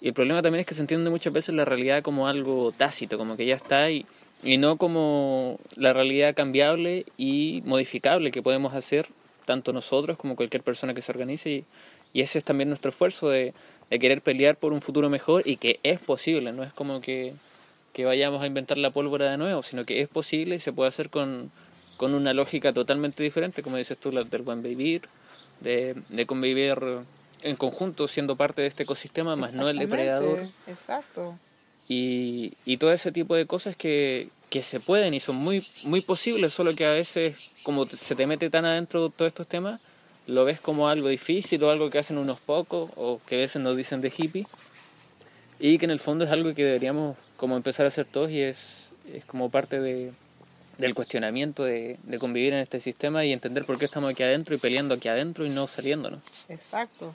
y el problema también es que se entiende muchas veces la realidad como algo tácito, como que ya está y, y no como la realidad cambiable y modificable que podemos hacer tanto nosotros como cualquier persona que se organice. Y, y ese es también nuestro esfuerzo de, de querer pelear por un futuro mejor y que es posible, no es como que, que vayamos a inventar la pólvora de nuevo, sino que es posible y se puede hacer con, con una lógica totalmente diferente, como dices tú, la del buen vivir, de, de convivir en conjunto siendo parte de este ecosistema, más no el depredador. Exacto. Y, y todo ese tipo de cosas que, que se pueden y son muy, muy posibles, solo que a veces, como se te mete tan adentro todos estos temas, lo ves como algo difícil o algo que hacen unos pocos o que a veces nos dicen de hippie y que en el fondo es algo que deberíamos como empezar a hacer todos y es, es como parte de, del cuestionamiento de, de convivir en este sistema y entender por qué estamos aquí adentro y peleando aquí adentro y no saliéndonos. Exacto.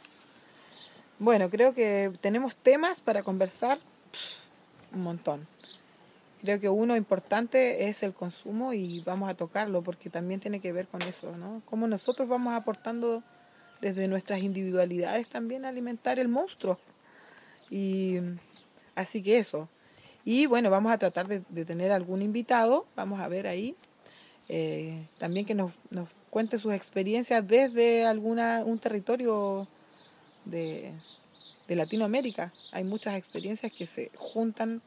Bueno, creo que tenemos temas para conversar un montón. Creo que uno importante es el consumo y vamos a tocarlo porque también tiene que ver con eso, ¿no? Cómo nosotros vamos aportando desde nuestras individualidades también a alimentar el monstruo. Y así que eso. Y bueno, vamos a tratar de, de tener algún invitado, vamos a ver ahí, eh, también que nos, nos cuente sus experiencias desde alguna un territorio de, de Latinoamérica. Hay muchas experiencias que se juntan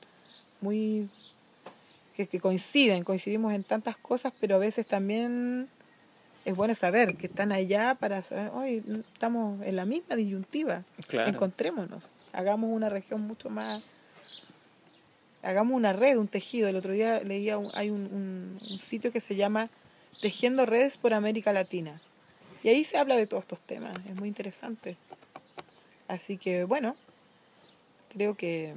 muy que, que coinciden, coincidimos en tantas cosas, pero a veces también es bueno saber que están allá para saber, hoy estamos en la misma disyuntiva, Claro. encontrémonos, hagamos una región mucho más, hagamos una red, un tejido. El otro día leía, un- hay un, un- un sitio que se llama Tejiendo Redes por América Latina. Y ahí se habla de todos estos temas, es muy interesante. Así que bueno, creo que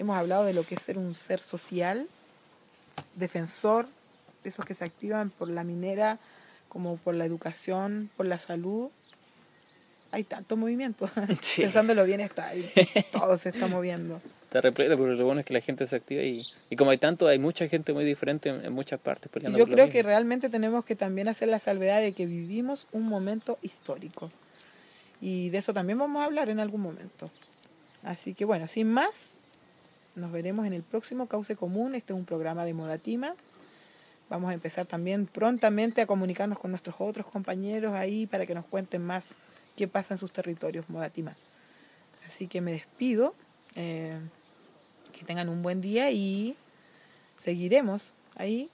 hemos hablado de lo que es ser un ser social, defensor, de esos que se activan por la minera, como por la educación, por la salud. Hay tanto movimiento, (laughs) (laughs) Sí. pensándolo bien está ahí, todo se está moviendo. Está repleto, pero lo bueno es que la gente se activa y, y como hay tanto, hay mucha gente muy diferente en, en muchas partes peleando yo creo que realmente tenemos que también hacer la salvedad de que vivimos un momento histórico. Y de eso también vamos a hablar en algún momento. Así que bueno, sin más, nos veremos en el próximo Cauce Común. Este es un programa de Modatima. Vamos a empezar también prontamente a comunicarnos con nuestros otros compañeros ahí para que nos cuenten más qué pasa en sus territorios Modatima. Así que me despido. eh, que tengan un buen día y seguiremos ahí.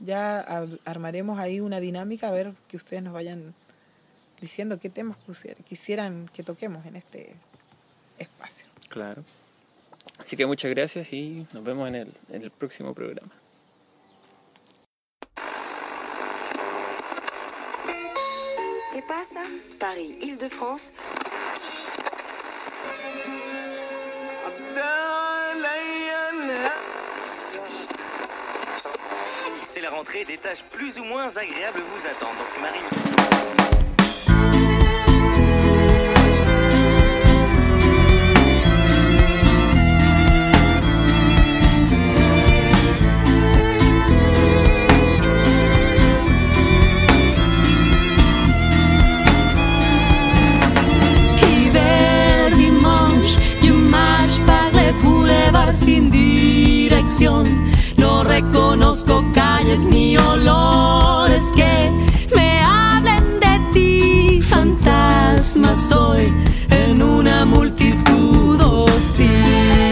Ya ar- armaremos ahí una dinámica a ver que ustedes nos vayan diciendo qué temas quisieran que toquemos en este espacio. Claro. Así que muchas gracias y nos vemos en el, en el próximo programa. ¿Qué pasa? Paris, Île-de-France. C'est la rentrée, des tâches plus ou moins agréables vous attendent. Donc Marie... sin dirección. No reconozco calles ni olores que me hablen de ti. Fantasma soy en una multitud hostil.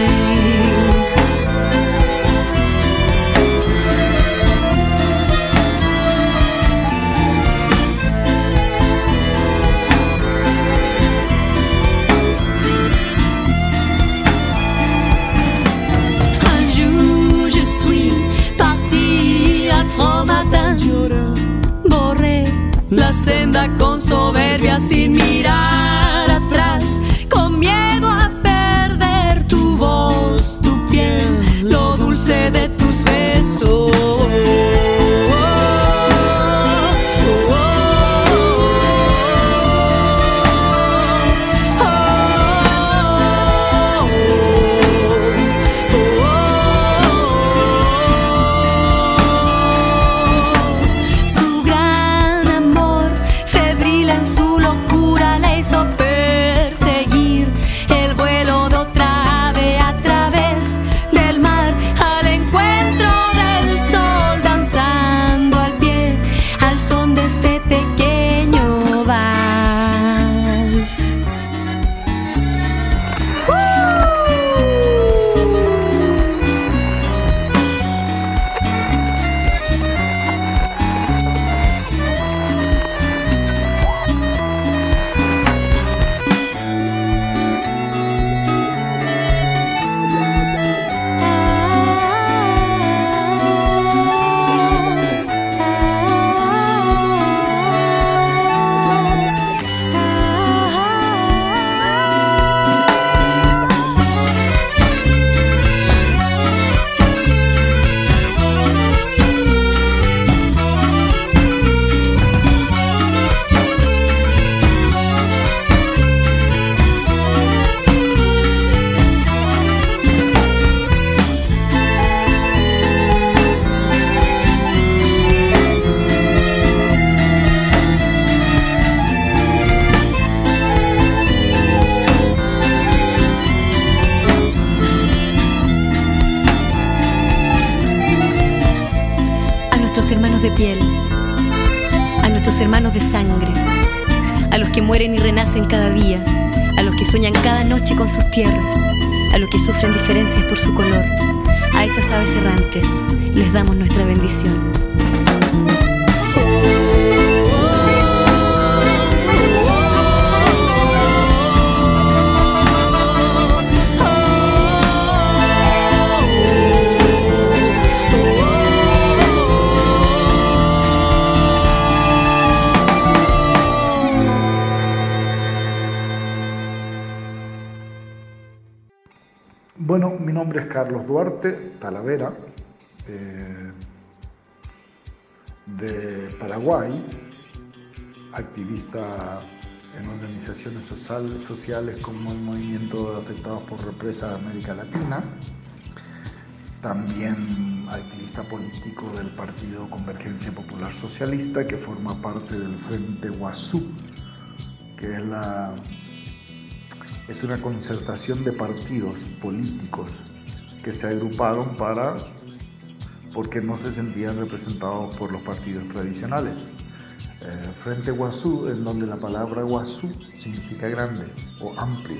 Duarte Talavera, eh, de Paraguay, activista en organizaciones social- sociales como el Movimiento de Afectados por Represa de América Latina, también activista político del Partido Convergencia Popular Socialista, que forma parte del Frente Guazú, que es la es una concertación de partidos políticos que se agruparon para porque no se sentían representados por los partidos tradicionales. Eh, Frente Guazú, en donde la palabra Guazú significa grande o amplio.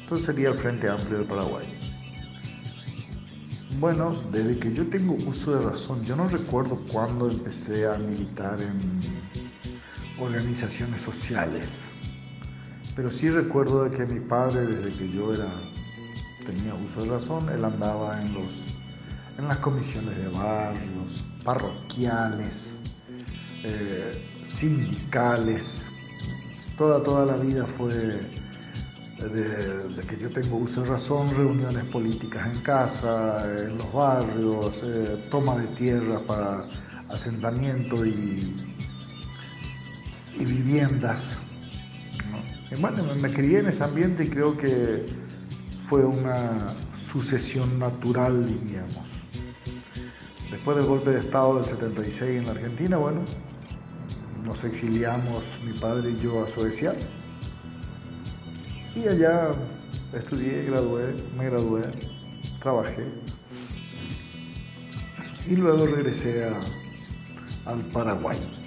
Entonces sería el Frente Amplio del Paraguay. Bueno, desde que yo tengo uso de razón, yo no recuerdo cuándo empecé a militar en organizaciones sociales. Pero sí recuerdo de que mi padre, desde que yo era, tenía uso de razón, él andaba en, los, en las comisiones de barrios, parroquiales, eh, sindicales. Toda, toda la vida fue, de, que yo tengo uso de razón, reuniones políticas en casa, en los barrios, eh, toma de tierra para asentamiento y, viviendas. ¿no? Y me, me crié en ese ambiente y creo que fue una sucesión natural, diríamos. Después del golpe de Estado del 76 en la Argentina, bueno, nos exiliamos mi padre y yo a Suecia. Y allá estudié, gradué, me gradué, trabajé. Y luego regresé al Paraguay.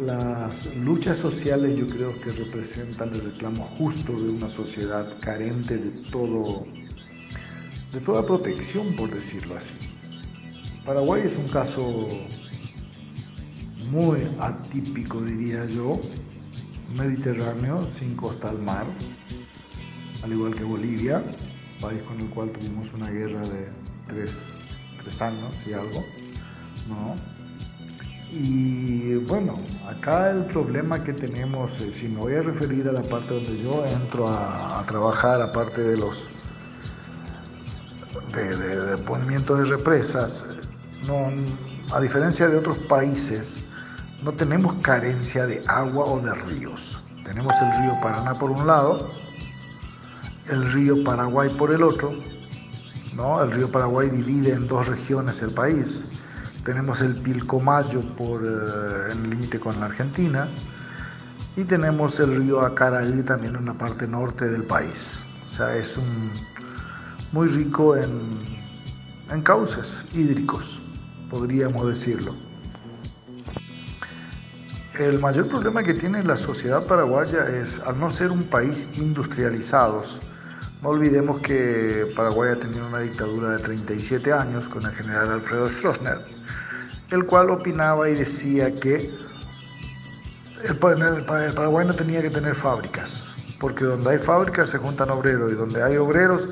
Las luchas sociales yo creo que representan el reclamo justo de una sociedad carente de todo, de toda protección, por decirlo así. Paraguay es un caso muy atípico, diría yo, mediterráneo, sin costa al mar, al igual que Bolivia, país con el cual tuvimos una guerra de tres, tres años y algo, ¿no? Y bueno, acá el problema que tenemos, eh, si me voy a referir a la parte donde yo entro a, a trabajar, aparte de los de, de, de movimientos de represas, no, a diferencia de otros países, no tenemos carencia de agua o de ríos. Tenemos el río Paraná por un lado, el río Paraguay por el otro, ¿no? El río Paraguay divide en dos regiones el país. Tenemos el Pilcomayo por, eh, en el límite con la Argentina y tenemos el río Acaraí también en la parte norte del país. O sea, es un, muy rico en, en cauces hídricos, podríamos decirlo. El mayor problema que tiene la sociedad paraguaya es, al no ser un país industrializados, no olvidemos que Paraguay ha tenido una dictadura de 37 años con el general Alfredo Stroessner, el cual opinaba y decía que el, pa- el pa- el Paraguay no tenía que tener fábricas, porque donde hay fábricas se juntan obreros y donde hay obreros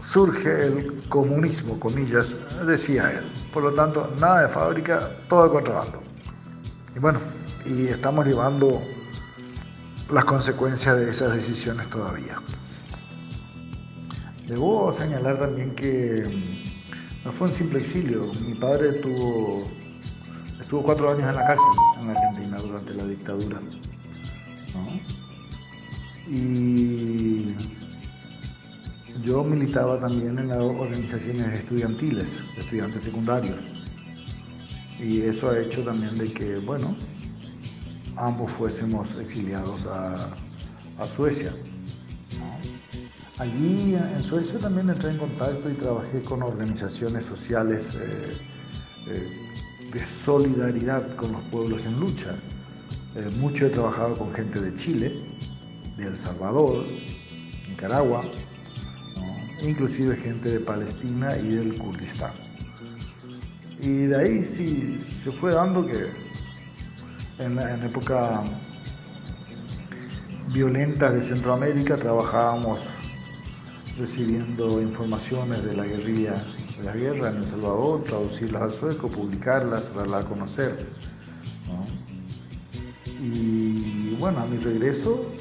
surge el comunismo, comillas, decía él. Por lo tanto, nada de fábrica, todo de contrabando. Y bueno, y estamos llevando las consecuencias de esas decisiones todavía. Debo señalar también que mm, no fue un simple exilio. Mi padre tuvo, estuvo cuatro años en la cárcel en Argentina durante la dictadura. Y yo militaba también en las organizaciones estudiantiles, estudiantes secundarios. Y eso ha hecho también de que, bueno, ambos fuésemos exiliados a Suecia. Allí en Suecia también entré en contacto y trabajé con organizaciones sociales eh, eh, de solidaridad con los pueblos en lucha. Eh, mucho he trabajado con gente de Chile, de El Salvador, Nicaragua, inclusive gente de Palestina y del Kurdistán. Y de ahí sí se fue dando que en, en época violenta de Centroamérica trabajábamos recibiendo informaciones de la guerrilla, de la guerra en El Salvador, traducirlas al sueco, publicarlas, darlas a conocer. Y bueno, a mi regreso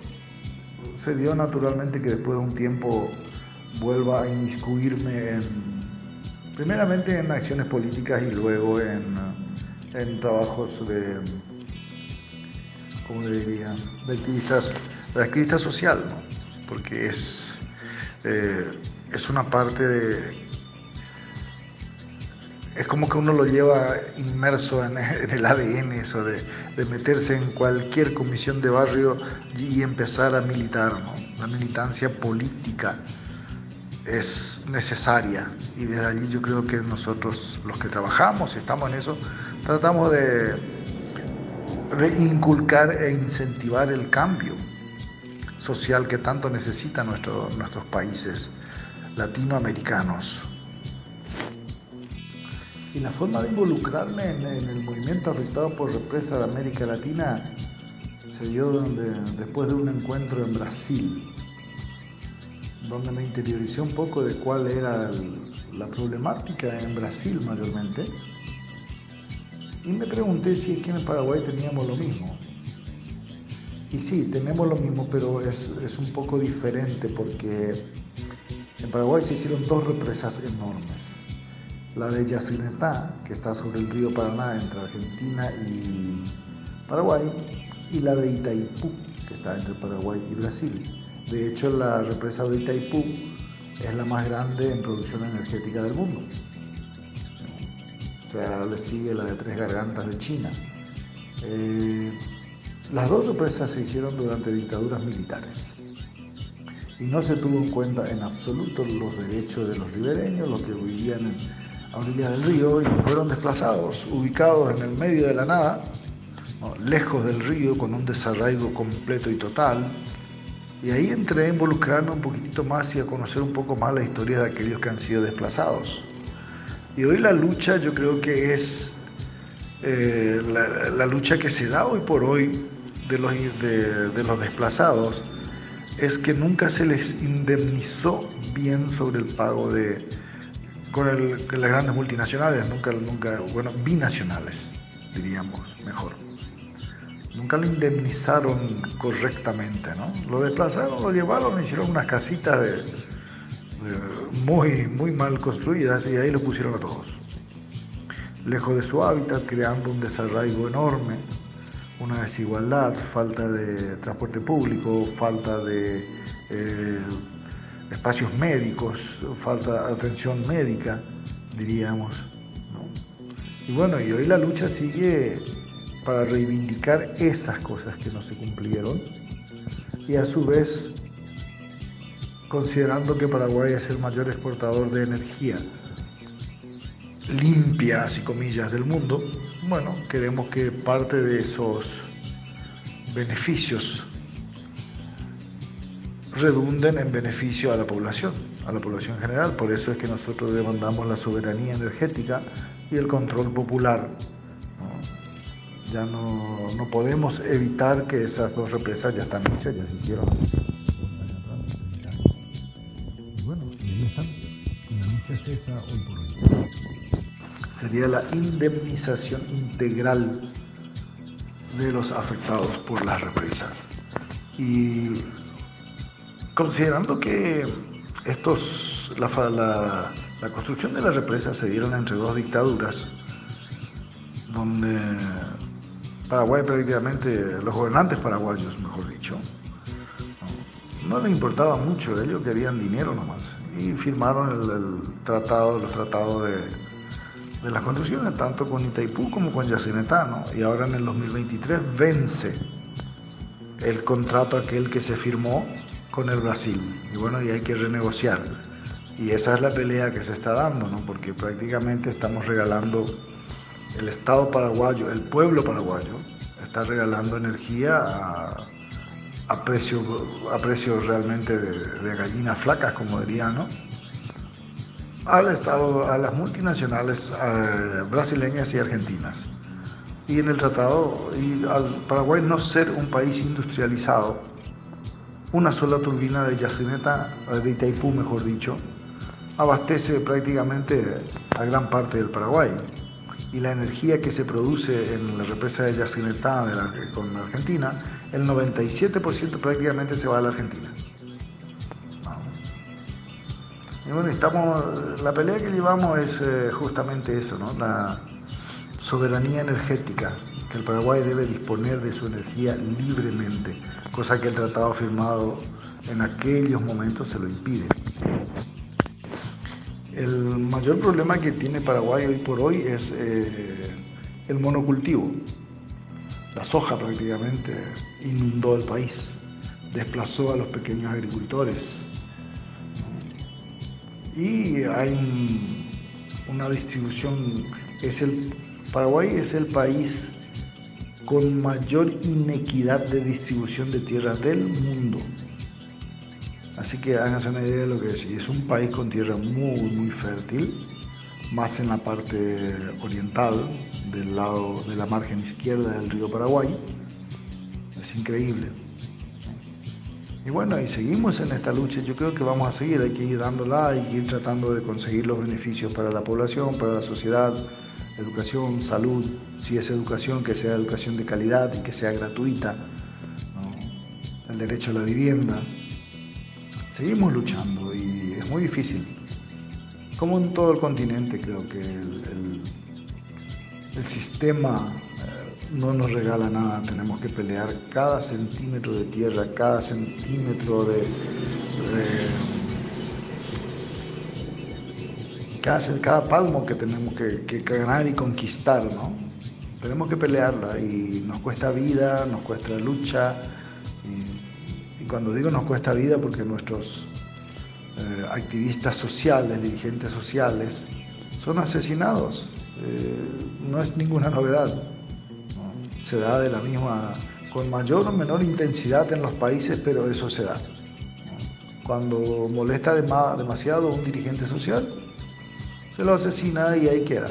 se dio naturalmente que después de un tiempo vuelva a inmiscuirme en, primeramente en acciones políticas y luego en, en trabajos de, ¿cómo le diría?, de activistas, de activista social, porque es, eh, es una parte de... Es como que uno lo lleva inmerso en, (laughs) el ADN, eso de, de, meterse en cualquier comisión de barrio y empezar a militar. La militancia política es necesaria y desde allí yo creo que nosotros los que trabajamos y estamos en eso, tratamos de inculcar e incentivar el cambio social que tanto necesitan nuestro, nuestros países latinoamericanos. Y la forma de involucrarme en, el movimiento afectado por represa de América Latina se dio donde, después de un encuentro en Brasil, donde me interioricé un poco de cuál era la problemática en Brasil mayormente. Y me pregunté si aquí en Paraguay teníamos lo mismo. Y sí, tenemos lo mismo, pero es, es un poco diferente porque en Paraguay se hicieron dos represas enormes. La de Yacinetá, que está sobre el río Paraná entre Argentina y Paraguay, y la de Itaipú, que está entre Paraguay y Brasil. De hecho, la represa de Itaipú es la más grande en producción energética del mundo. O sea, le sigue la de Tres Gargantas de China. Eh, las dos represas se hicieron durante dictaduras militares y no se tuvo en cuenta en absoluto los derechos de los ribereños, los que vivían a orillas del río y fueron desplazados, ubicados en el medio de la nada, lejos del río, con un desarraigo completo y total. Y ahí entré a involucrarme un poquitito más y a conocer un poco más la historia de aquellos que han sido desplazados. Y hoy la lucha yo creo que es eh, la, lucha que se da hoy por hoy de los, de, de los desplazados es que nunca se les indemnizó bien sobre el pago de con el, las grandes multinacionales, nunca, nunca, bueno, binacionales, diríamos mejor. Nunca lo indemnizaron correctamente, ¿no? Lo desplazaron, lo llevaron, hicieron unas casitas de muy, muy mal construidas y ahí lo pusieron a todos. Lejos de su hábitat, creando un desarraigo enorme una desigualdad, falta de transporte público, falta de eh, espacios médicos, falta de atención médica, diríamos. Y bueno, y hoy la lucha sigue para reivindicar esas cosas que no se cumplieron y a su vez considerando que Paraguay es el mayor exportador de energía limpia, así comillas, del mundo, bueno, queremos que parte de esos beneficios redunden en beneficio a la población, a la población en general. Por eso es que nosotros demandamos la soberanía energética y el control popular. Ya no, no, podemos evitar que esas dos represas ya están hechas, ya se hicieron. Y bueno, ahí la lucha es hoy por hoy sería la indemnización integral de los afectados por las represas. Y considerando que estos, la, la, la, construcción de las represas se dieron entre dos dictaduras, donde Paraguay prácticamente, los gobernantes paraguayos, mejor dicho, no, les importaba mucho, ellos querían dinero nomás, y firmaron el tratado, los tratados de de las construcciones, tanto con Itaipú como con Yacinetá. Y ahora en el 2023 vence el contrato aquel que se firmó con el Brasil. Y bueno, y hay que renegociar. Y esa es la pelea que se está dando, ¿no? Porque prácticamente estamos regalando el Estado paraguayo, el pueblo paraguayo, está regalando energía a, a precios a precio realmente de, de gallinas flacas, como dirían, ¿no? Al Estado, a las multinacionales eh, brasileñas y argentinas. Y en el tratado, y al Paraguay no ser un país industrializado, una sola turbina de Yacineta, de Itaipú mejor dicho, abastece prácticamente a gran parte del Paraguay. Y la energía que se produce en la represa de Yacineta con Argentina, el 97% prácticamente se va a la Argentina. Bueno, estamos, la pelea que llevamos es eh, justamente eso, la soberanía energética, que el Paraguay debe disponer de su energía libremente, cosa que el tratado firmado en aquellos momentos se lo impide. El mayor problema que tiene Paraguay hoy por hoy es eh, el monocultivo. La soja prácticamente inundó el país, desplazó a los pequeños agricultores y hay una distribución, es el, Paraguay es el país con mayor inequidad de distribución de tierra del mundo. Así que háganse una idea de lo que es. Es un país con tierra muy, muy fértil, más en la parte oriental, del lado de la margen izquierda del río Paraguay. Es increíble. Y bueno, y seguimos en esta lucha. Yo creo que vamos a seguir, hay que ir dándola, hay que ir tratando de conseguir los beneficios para la población, para la sociedad, educación, salud, si es educación, que sea educación de calidad y que sea gratuita, el derecho a la vivienda. Seguimos luchando y es muy difícil. Como en todo el continente, creo que el, sistema no nos regala nada, tenemos que pelear cada centímetro de tierra, cada centímetro de... cada, palmo que tenemos que, ganar y conquistar, ¿no? Tenemos que pelearla y nos cuesta vida, nos cuesta lucha. Y, cuando digo nos cuesta vida porque nuestros eh, activistas sociales, dirigentes sociales, son asesinados. Eh, no es ninguna novedad se da de la misma, con mayor o menor intensidad en los países, pero eso se da. Cuando molesta demasiado un dirigente social, se lo asesina y ahí queda.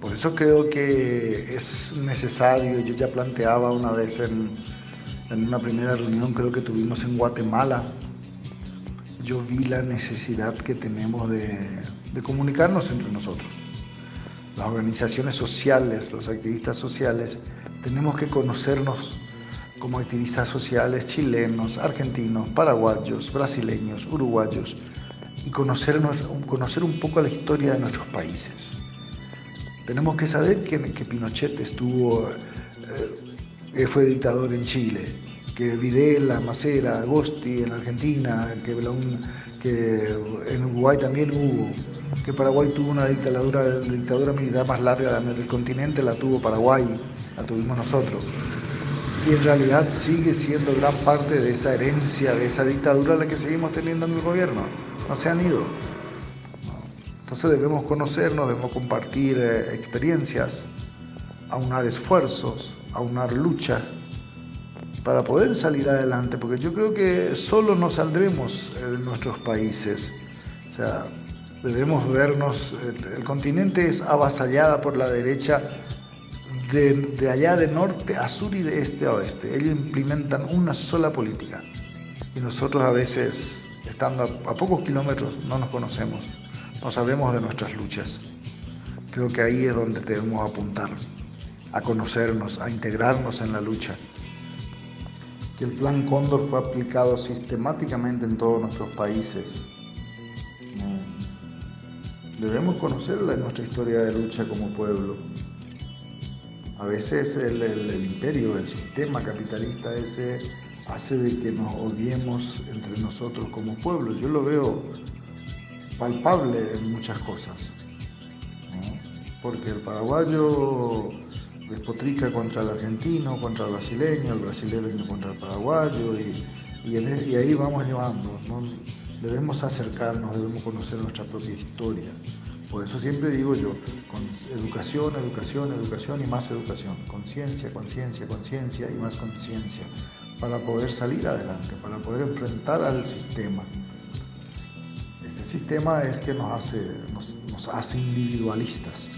Por eso creo que es necesario, yo ya planteaba una vez en, una primera reunión, creo que tuvimos en Guatemala, yo vi la necesidad que tenemos de comunicarnos entre nosotros las organizaciones sociales, los activistas sociales, tenemos que conocernos como activistas sociales chilenos, argentinos, paraguayos, brasileños, uruguayos y conocernos, conocer un poco la historia de nuestros países. Tenemos que saber que, que Pinochet estuvo, eh, fue dictador en Chile, que Videla, Macera, Agosti en Argentina, que, que en Uruguay también hubo que Paraguay tuvo una dictadura, militar más larga del continente, la tuvo Paraguay, la tuvimos nosotros. Y en realidad sigue siendo gran parte de esa herencia, de esa dictadura la que seguimos teniendo en el gobierno. No se han ido. Entonces debemos conocernos, debemos compartir eh, experiencias, aunar esfuerzos, aunar luchas para poder salir adelante, porque yo creo que solo nos saldremos eh, de nuestros países. O sea, debemos vernos, el, continente es avasallada por la derecha de, allá de norte a sur y de este a oeste. Ellos implementan una sola política y nosotros a veces, estando a, pocos kilómetros, no nos conocemos, no sabemos de nuestras luchas. Creo que ahí es donde debemos apuntar, a conocernos, a integrarnos en la lucha. Que el plan Cóndor fue aplicado sistemáticamente en todos nuestros países Debemos conocer nuestra historia de lucha como pueblo. A veces el, imperio, el sistema capitalista ese hace de que nos odiemos entre nosotros como pueblo. Yo lo veo palpable en muchas cosas. Porque el paraguayo despotrica contra el argentino, contra el brasileño, el brasileño contra el paraguayo y, ahí vamos llevando. Debemos acercarnos, debemos conocer nuestra propia historia. Por eso siempre digo yo, con educación, educación, educación y más educación. Conciencia, conciencia, conciencia y más conciencia. Para poder salir adelante, para poder enfrentar al sistema. Este sistema es que nos hace, nos, hace individualistas.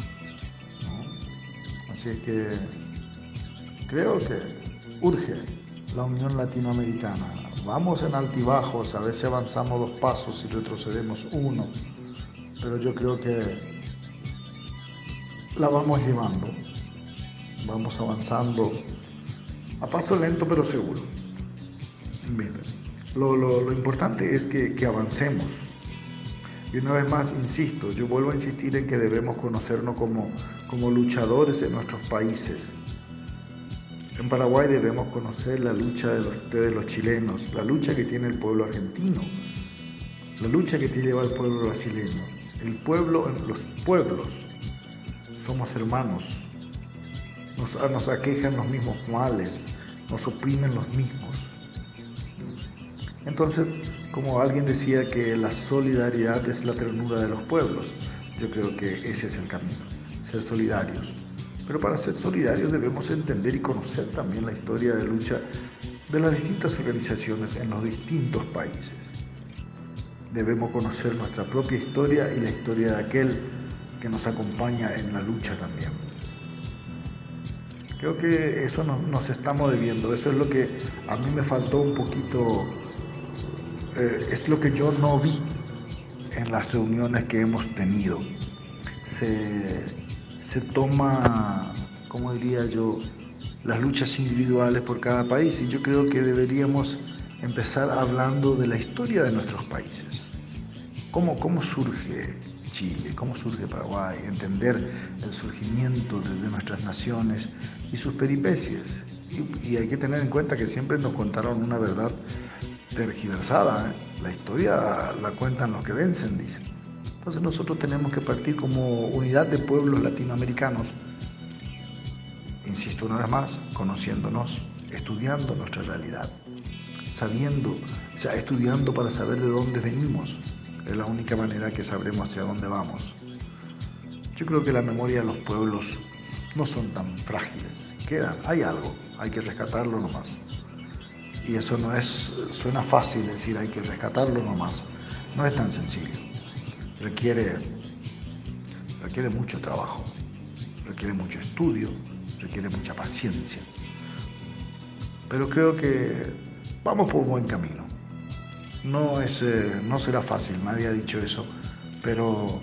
¿no? Así que creo que urge la Unión Latinoamericana. Vamos en altibajos, a veces avanzamos dos pasos y retrocedemos uno, pero yo creo que la vamos llevando, vamos avanzando a paso lento pero seguro. Lo, lo- lo importante es que, que avancemos. Y una vez más, insisto, yo vuelvo a insistir en que debemos conocernos como, como luchadores de nuestros países. En Paraguay debemos conocer la lucha de los, los chilenos, la lucha que tiene el pueblo argentino, la lucha que tiene el pueblo brasileño. El pueblo, los pueblos, somos hermanos, nos, nos aquejan los mismos males, nos oprimen los mismos. Entonces, como alguien decía que la solidaridad es la ternura de los pueblos, yo creo que ese es el camino, ser solidarios. Pero para ser solidarios debemos entender y conocer también la historia de lucha de las distintas organizaciones en los distintos países. Debemos conocer nuestra propia historia y la historia de aquel que nos acompaña en la lucha también. Creo que eso nos, estamos debiendo, eso es lo que a mí me faltó un poquito, eh, es lo que yo no vi en las reuniones que hemos tenido. Se, se toma, como diría yo, las luchas individuales por cada país y yo creo que deberíamos empezar hablando de la historia de nuestros países. ¿Cómo, cómo surge Chile? ¿Cómo surge Paraguay? Entender el surgimiento de, nuestras naciones y sus peripecias. Y, y hay que tener en cuenta que siempre nos contaron una verdad tergiversada. ¿eh? La historia la cuentan los que vencen, dicen. Entonces nosotros tenemos que partir como unidad de pueblos latinoamericanos, insisto una vez más, conociéndonos, estudiando nuestra realidad, sabiendo, o sea, estudiando para saber de dónde venimos. Es la única manera que sabremos hacia dónde vamos. Yo creo que la memoria de los pueblos no son tan frágiles. Quedan, hay algo, hay que rescatarlo nomás. Y eso no es, suena fácil decir hay que rescatarlo nomás. No es tan sencillo requiere, requiere mucho trabajo, requiere mucho estudio, requiere mucha paciencia. Pero creo que vamos por un buen camino. No, es, eh, no será fácil, nadie ha dicho eso, pero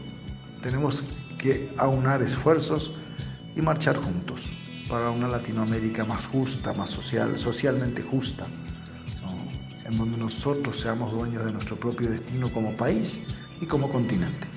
tenemos que aunar esfuerzos y marchar juntos para una Latinoamérica más justa, más social, socialmente justa, en donde nosotros seamos dueños de nuestro propio destino como país y como continente.